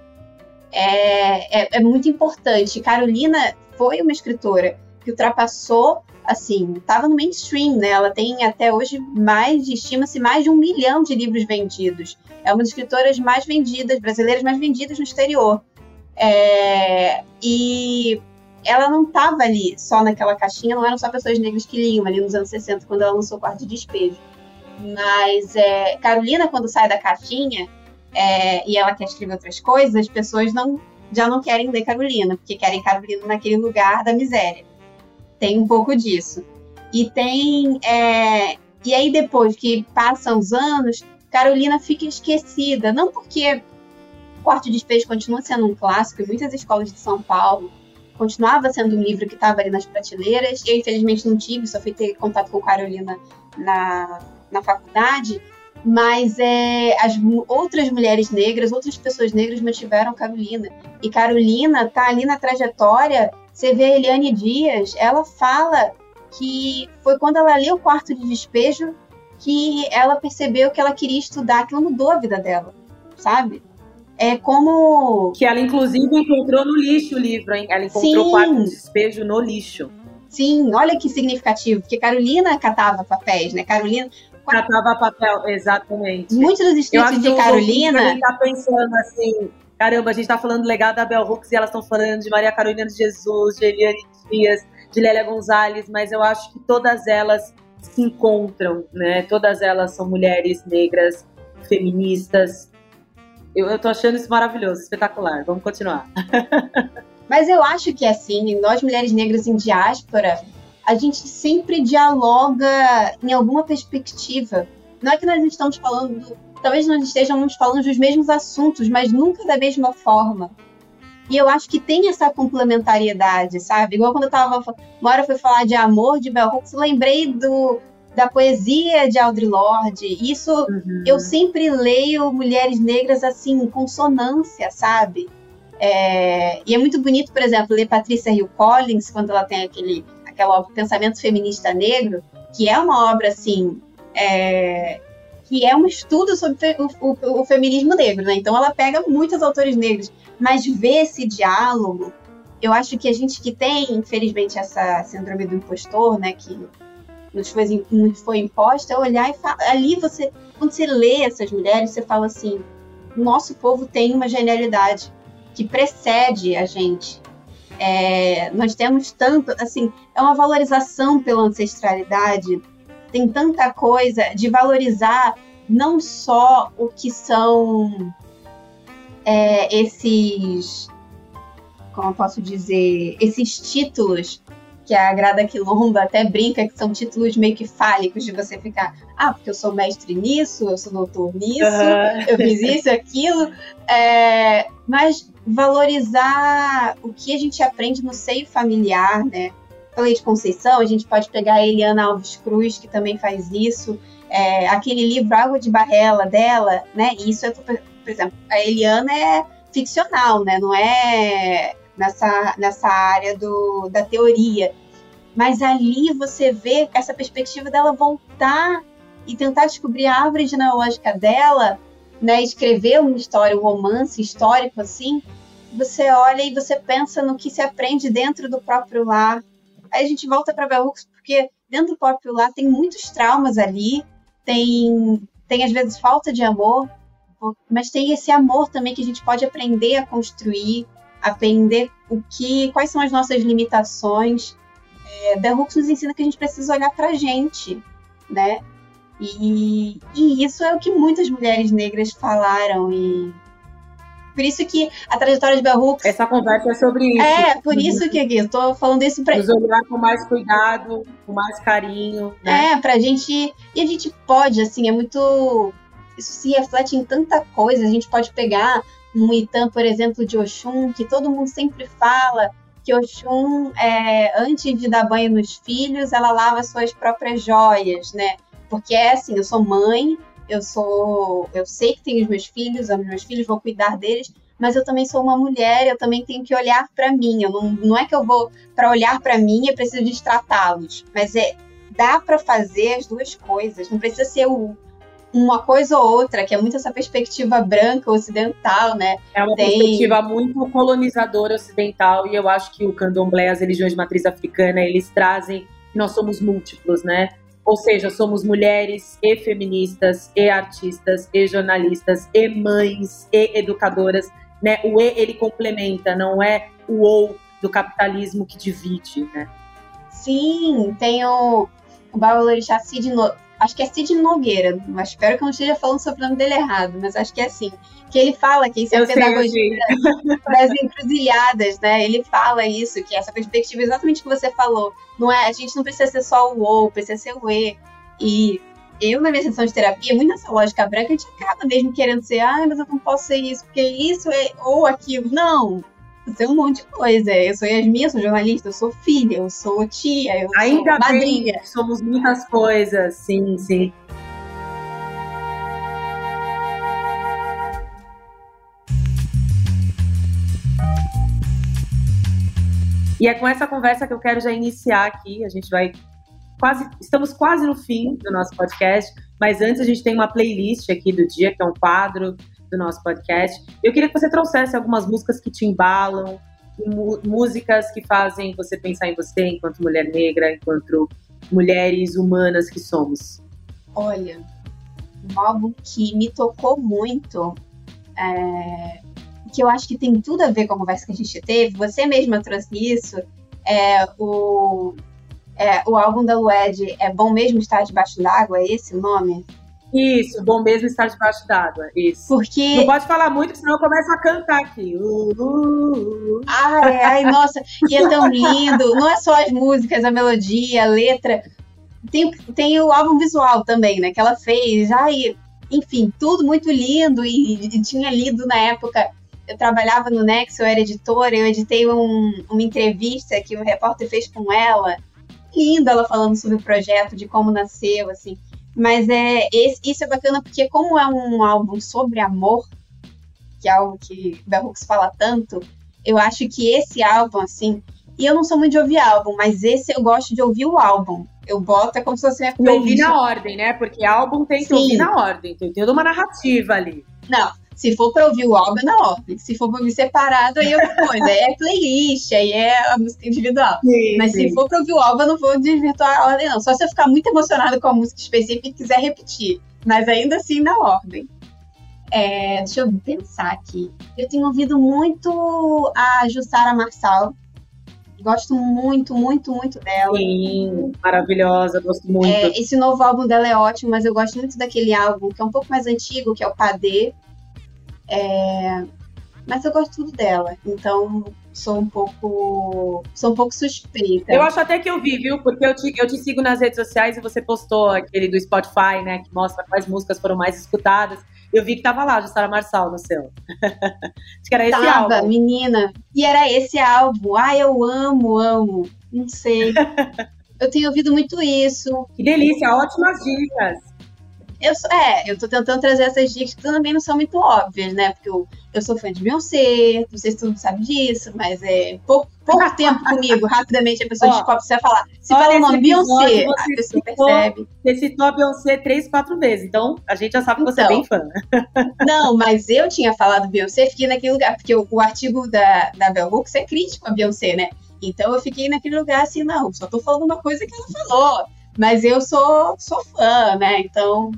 é, é, é muito importante. Carolina foi uma escritora que ultrapassou, assim, estava no mainstream, né? Ela tem até hoje mais, estima-se, mais de um milhão de livros vendidos. É uma das escritoras mais vendidas, brasileiras mais vendidas no exterior. É, e ela não estava ali só naquela caixinha, não eram só pessoas negras que liam ali nos anos 60, quando ela lançou o Quarto de Despejo. Mas é, Carolina, quando sai da caixinha é, e ela quer escrever outras coisas, as pessoas não, já não querem ler Carolina, porque querem Carolina naquele lugar da miséria. Tem um pouco disso. E tem. É, e aí, depois que passam os anos, Carolina fica esquecida. Não porque Quarto de Despejo continua sendo um clássico em muitas escolas de São Paulo, continuava sendo um livro que estava ali nas prateleiras. Eu, infelizmente, não tive, só fui ter contato com Carolina na, na faculdade. Mas é, as outras mulheres negras, outras pessoas negras mantiveram Carolina. E Carolina tá ali na trajetória. Você vê a Eliane Dias, ela fala que foi quando ela leu o quarto de despejo que ela percebeu que ela queria estudar, aquilo mudou a vida dela, sabe? é como. Que ela, inclusive, encontrou no lixo o livro, hein? Ela encontrou o quarto de despejo no lixo. Sim, olha que significativo, porque Carolina catava papéis, né? Carolina. Catava papel, exatamente. Muitos dos escritos de Carolina. A gente tá pensando assim, caramba, a gente tá falando do legado da Bel Hooks e elas estão falando de Maria Carolina de Jesus, de Eliane Dias, de Lélia Gonzalez, mas eu acho que todas elas se encontram, né? Todas elas são mulheres negras, feministas, eu, eu tô achando isso maravilhoso, espetacular. Vamos continuar. Mas eu acho que, assim, nós mulheres negras em diáspora, a gente sempre dialoga em alguma perspectiva. Não é que nós estamos falando, talvez nós estejamos falando dos mesmos assuntos, mas nunca da mesma forma. E eu acho que tem essa complementariedade, sabe? Igual quando eu tava. Uma hora fui falar de amor de Bell Hooks, lembrei do, da poesia de Audre Lorde. Isso uhum. eu sempre leio mulheres negras assim, consonância, sabe? É, e é muito bonito, por exemplo, ler Patrícia Hill Collins, quando ela tem aquele aquela Pensamento Feminista Negro, que é uma obra assim. É, que é um estudo sobre o, o, o, feminismo negro, né? Então ela pega muitos autores negros, mas ver esse diálogo, eu acho que a gente que tem, infelizmente, essa síndrome do impostor, né? Que nos foi, nos foi imposta, é olhar e falar. Ali você, quando você lê essas mulheres, você fala assim: nosso povo tem uma genialidade que precede a gente. É, nós temos tanto, assim, é uma valorização pela ancestralidade, tem tanta coisa de valorizar não só o que são é, esses, como eu posso dizer, esses títulos que a Grada Quilomba até brinca que são títulos meio que fálicos de você ficar, ah, porque eu sou mestre nisso, eu sou doutor nisso, uhum. eu fiz isso, aquilo. É, mas valorizar o que a gente aprende no seio familiar, né? Falei de Conceição, a gente pode pegar a Eliana Alves Cruz, que também faz isso. É, aquele livro Água de Barrela dela, né? Isso é, por exemplo, a Eliana é ficcional, né? Não é nessa, nessa área do, da teoria. Mas ali você vê essa perspectiva dela voltar e tentar descobrir a árvore genealógica dela, né? Escrever uma história, um romance histórico assim. Você olha e você pensa no que se aprende dentro do próprio lar, Aí a gente volta para Hooks porque dentro do próprio lar tem muitos traumas ali, tem, tem às vezes falta de amor, mas tem esse amor também que a gente pode aprender a construir, aprender o que, quais são as nossas limitações. É, Bell Hooks nos ensina que a gente precisa olhar para a gente, né? E, e, isso é o que muitas mulheres negras falaram e por isso que a trajetória de Bell Hooks... Essa conversa é sobre isso. É, por isso que aqui, eu tô falando isso pra... Nos olhar com mais cuidado, com mais carinho. Né? É, pra gente... E a gente pode, assim, é muito... Isso se reflete em tanta coisa. A gente pode pegar um Itan, por exemplo, de Oxum, que todo mundo sempre fala que Oxum, é, antes de dar banho nos filhos, ela lava suas próprias joias, né? Porque é assim, eu sou mãe, eu sou, eu sei que tenho os meus filhos, os meus filhos vou cuidar deles, mas eu também sou uma mulher, eu também tenho que olhar para mim. Eu não, não é que eu vou para olhar para mim e preciso destratá-los, mas é dá para fazer as duas coisas. Não precisa ser o, uma coisa ou outra, que é muito essa perspectiva branca ocidental, né? É uma Tem... perspectiva muito colonizadora ocidental e eu acho que o candomblé, as religiões de matriz africana, eles trazem que nós somos múltiplos, né? Ou seja, somos mulheres e feministas, e artistas, e jornalistas, e mães, e educadoras. Né? O E ele complementa, não é o ou do capitalismo que divide, né? Sim, tem o, o Babalorixá Cid no, acho que é Cid Nogueira, mas espero que eu não esteja falando sobre o nome dele errado, mas acho que é assim, que ele fala que isso é a pedagogia das encruzilhadas, né? Ele fala isso, que essa perspectiva exatamente que você falou, não é, a gente não precisa ser só o ou, precisa ser o e. E eu, na minha sessão de terapia, muito nessa lógica branca, a gente acaba mesmo querendo ser, ah, mas eu não posso ser isso, porque isso é ou aquilo. Não, ser um monte de coisa. Eu sou Yasmin, eu sou jornalista, eu sou filha, eu sou tia, eu Ainda sou madrinha. Bem, somos muitas coisas, sim, sim. E é com essa conversa que eu quero já iniciar aqui. A gente vai quase, estamos quase no fim do nosso podcast, mas antes a gente tem uma playlist aqui do dia, que é um quadro do nosso podcast. Eu queria que você trouxesse algumas músicas que te embalam, músicas que fazem você pensar em você enquanto mulher negra, enquanto mulheres humanas que somos. Olha, um álbum que me tocou muito, é, que eu acho que tem tudo a ver com a conversa que a gente teve, você mesma trouxe isso, é o, é, o álbum da Lued, É Bom Mesmo Estar Debaixo d'Água, é esse o nome? Isso, bom mesmo estar debaixo d'água. Isso. Porque. Não pode falar muito, senão eu começo a cantar aqui. Uh, uh, uh. Ai, ai, nossa, e é tão lindo. Não é só as músicas, a melodia, a letra. Tem, tem o álbum visual também, né? Que ela fez. Ai, enfim, tudo muito lindo. E, e tinha lido na época. Eu trabalhava no Nexo, eu era editora, eu editei um, uma entrevista que o repórter fez com ela. Linda ela falando sobre o projeto, de como nasceu, assim. Mas é esse, isso é bacana porque como é um álbum sobre amor, que é algo que Bell Hooks fala tanto, eu acho que esse álbum, assim, e eu não sou muito de ouvir álbum, mas esse eu gosto de ouvir o álbum. Eu boto é como se fosse minha E ouvir na ordem, né? Porque álbum tem que Sim. ouvir na ordem, tem toda uma narrativa ali. Não, se for para ouvir o álbum, é na ordem. Se for para ouvir separado, aí é outra coisa. Aí é playlist, aí é a música individual. Sim, Mas sim. se for para ouvir o álbum, eu não vou desvirtuar a ordem, não. Só se eu ficar muito emocionado com a música específica e quiser repetir. Mas ainda assim, na ordem. É, deixa eu pensar aqui. Eu tenho ouvido muito a Jussara Marçal. Gosto muito, muito, muito dela. Sim, maravilhosa, gosto muito. É, esse novo álbum dela é ótimo, mas eu gosto muito daquele álbum que é um pouco mais antigo, que é o Padê. É... Mas eu gosto tudo dela, então sou um pouco sou um pouco suspeita. Eu acho até que eu vi, viu? Porque eu te, eu te sigo nas redes sociais e você postou aquele do Spotify, né? Que mostra quais músicas foram mais escutadas. Eu vi que tava lá, Jussara Marçal, no seu. Acho que era esse tava, álbum. menina. E era esse álbum. Ai, eu amo, amo. Não sei. eu tenho ouvido muito isso. Que delícia, ótimas dicas. Eu, é, eu tô tentando trazer essas dicas que também não são muito óbvias, né? Porque eu, eu sou fã de Beyoncé, não sei se tu sabe disso, mas é pouco, pouco tempo comigo, rapidamente a pessoa Ó, descobre você vai falar. Se fala o nome Beyoncé, a pessoa citou, percebe. Você citou a Beyoncé três, quatro vezes, então a gente já sabe que você é bem fã. Não, mas eu tinha falado Beyoncé, fiquei naquele lugar, porque o, o artigo da, da Bell Hooks é crítico a Beyoncé, né? Então eu fiquei naquele lugar assim, não, só tô falando uma coisa que ela falou. Mas eu sou, sou fã, né? Então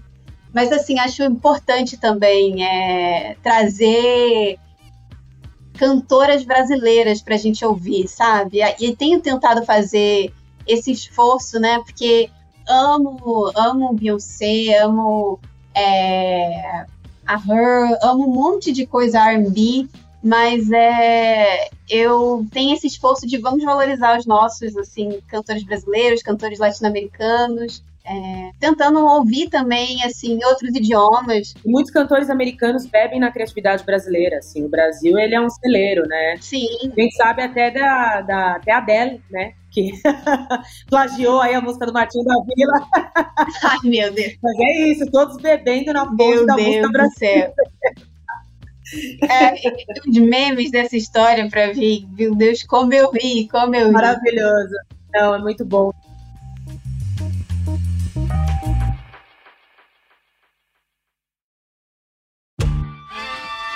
mas, assim, acho importante também é, trazer cantoras brasileiras para a gente ouvir, sabe? E tenho tentado fazer esse esforço, né? Porque amo, amo Beyoncé, amo é, a Her, amo um monte de coisa R&B, mas é, eu tenho esse esforço de vamos valorizar os nossos, assim, cantores brasileiros, cantores latino-americanos, é, tentando ouvir também assim outros idiomas. Muitos cantores americanos bebem na criatividade brasileira. Assim, o Brasil ele é um celeiro, né? Sim. A gente sabe até da, da até Adele, né? Que plagiou aí a música do Martinho da Vila. Ai, meu Deus. Mas é isso, todos bebendo na fonte da Deus música brasileira. É, os memes dessa história para vir, meu Deus, como eu ri, como eu ri. Maravilhoso. Não, é muito bom.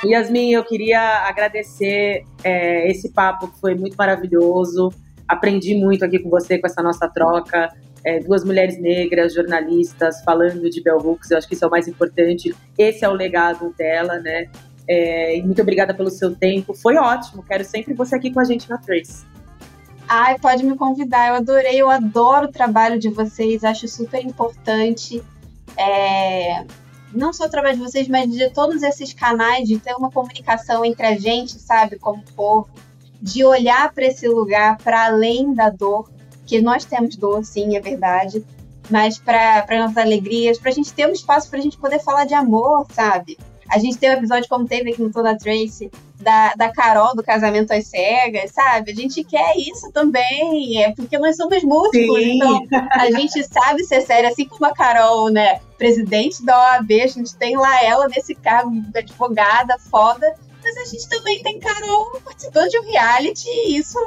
Yasmin, eu queria agradecer é, esse papo que foi muito maravilhoso. Aprendi muito aqui com você com essa nossa troca. É, duas mulheres negras, jornalistas, falando de Bell Hooks. Eu acho que isso é o mais importante. Esse é o legado dela, né? É, muito obrigada pelo seu tempo. Foi ótimo. Quero sempre você aqui com a gente na Trace. Ai, pode me convidar. Eu adorei, eu adoro o trabalho de vocês. Acho super importante. É, não só através de vocês, mas de todos esses canais, de ter uma comunicação entre a gente, sabe, como povo, de olhar para esse lugar para além da dor, que nós temos dor, sim, é verdade, mas para nossas alegrias, para a gente ter um espaço para a gente poder falar de amor, sabe? A gente tem um episódio como teve aqui no Toda Trace, da, da Carol do Casamento às Cegas, sabe? A gente quer isso também, é porque nós somos músicos, Sim. então a gente sabe ser sério, assim como a Carol, né? Presidente da OAB, a gente tem lá ela nesse cargo de advogada foda, mas a gente também tem Carol participando de um reality e isso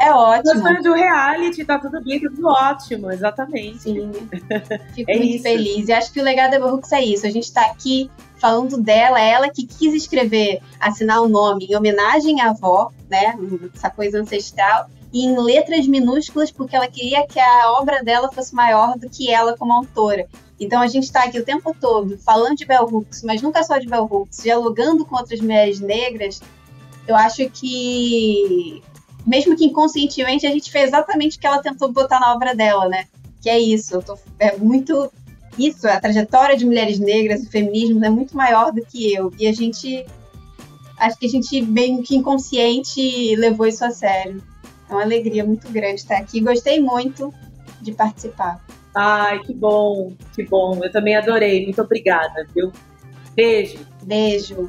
é ótimo. Gostando do reality, tá tudo bem, tá tudo ótimo, exatamente. Sim. Fico é muito isso. feliz. E acho que o legado da Brooks é isso. A gente tá aqui falando dela, ela que quis escrever, assinar o um nome em homenagem à avó, né? Essa coisa ancestral. E em letras minúsculas, porque ela queria que a obra dela fosse maior do que ela como autora. Então a gente está aqui o tempo todo falando de Bell Hooks, mas nunca só de Bell Hooks, dialogando com outras mulheres negras. Eu acho que mesmo que inconscientemente, a gente fez exatamente o que ela tentou botar na obra dela, né? Que é isso, tô, é muito isso, a trajetória de mulheres negras, o feminismo é muito maior do que eu. E a gente, acho que a gente bem que inconsciente levou isso a sério. É uma alegria muito grande estar aqui. Gostei muito de participar. Ai, que bom, que bom. Eu também adorei. Muito obrigada, viu? Beijo. Beijo.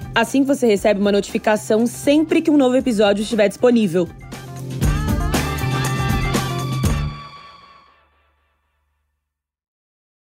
Assim você recebe uma notificação sempre que um novo episódio estiver disponível.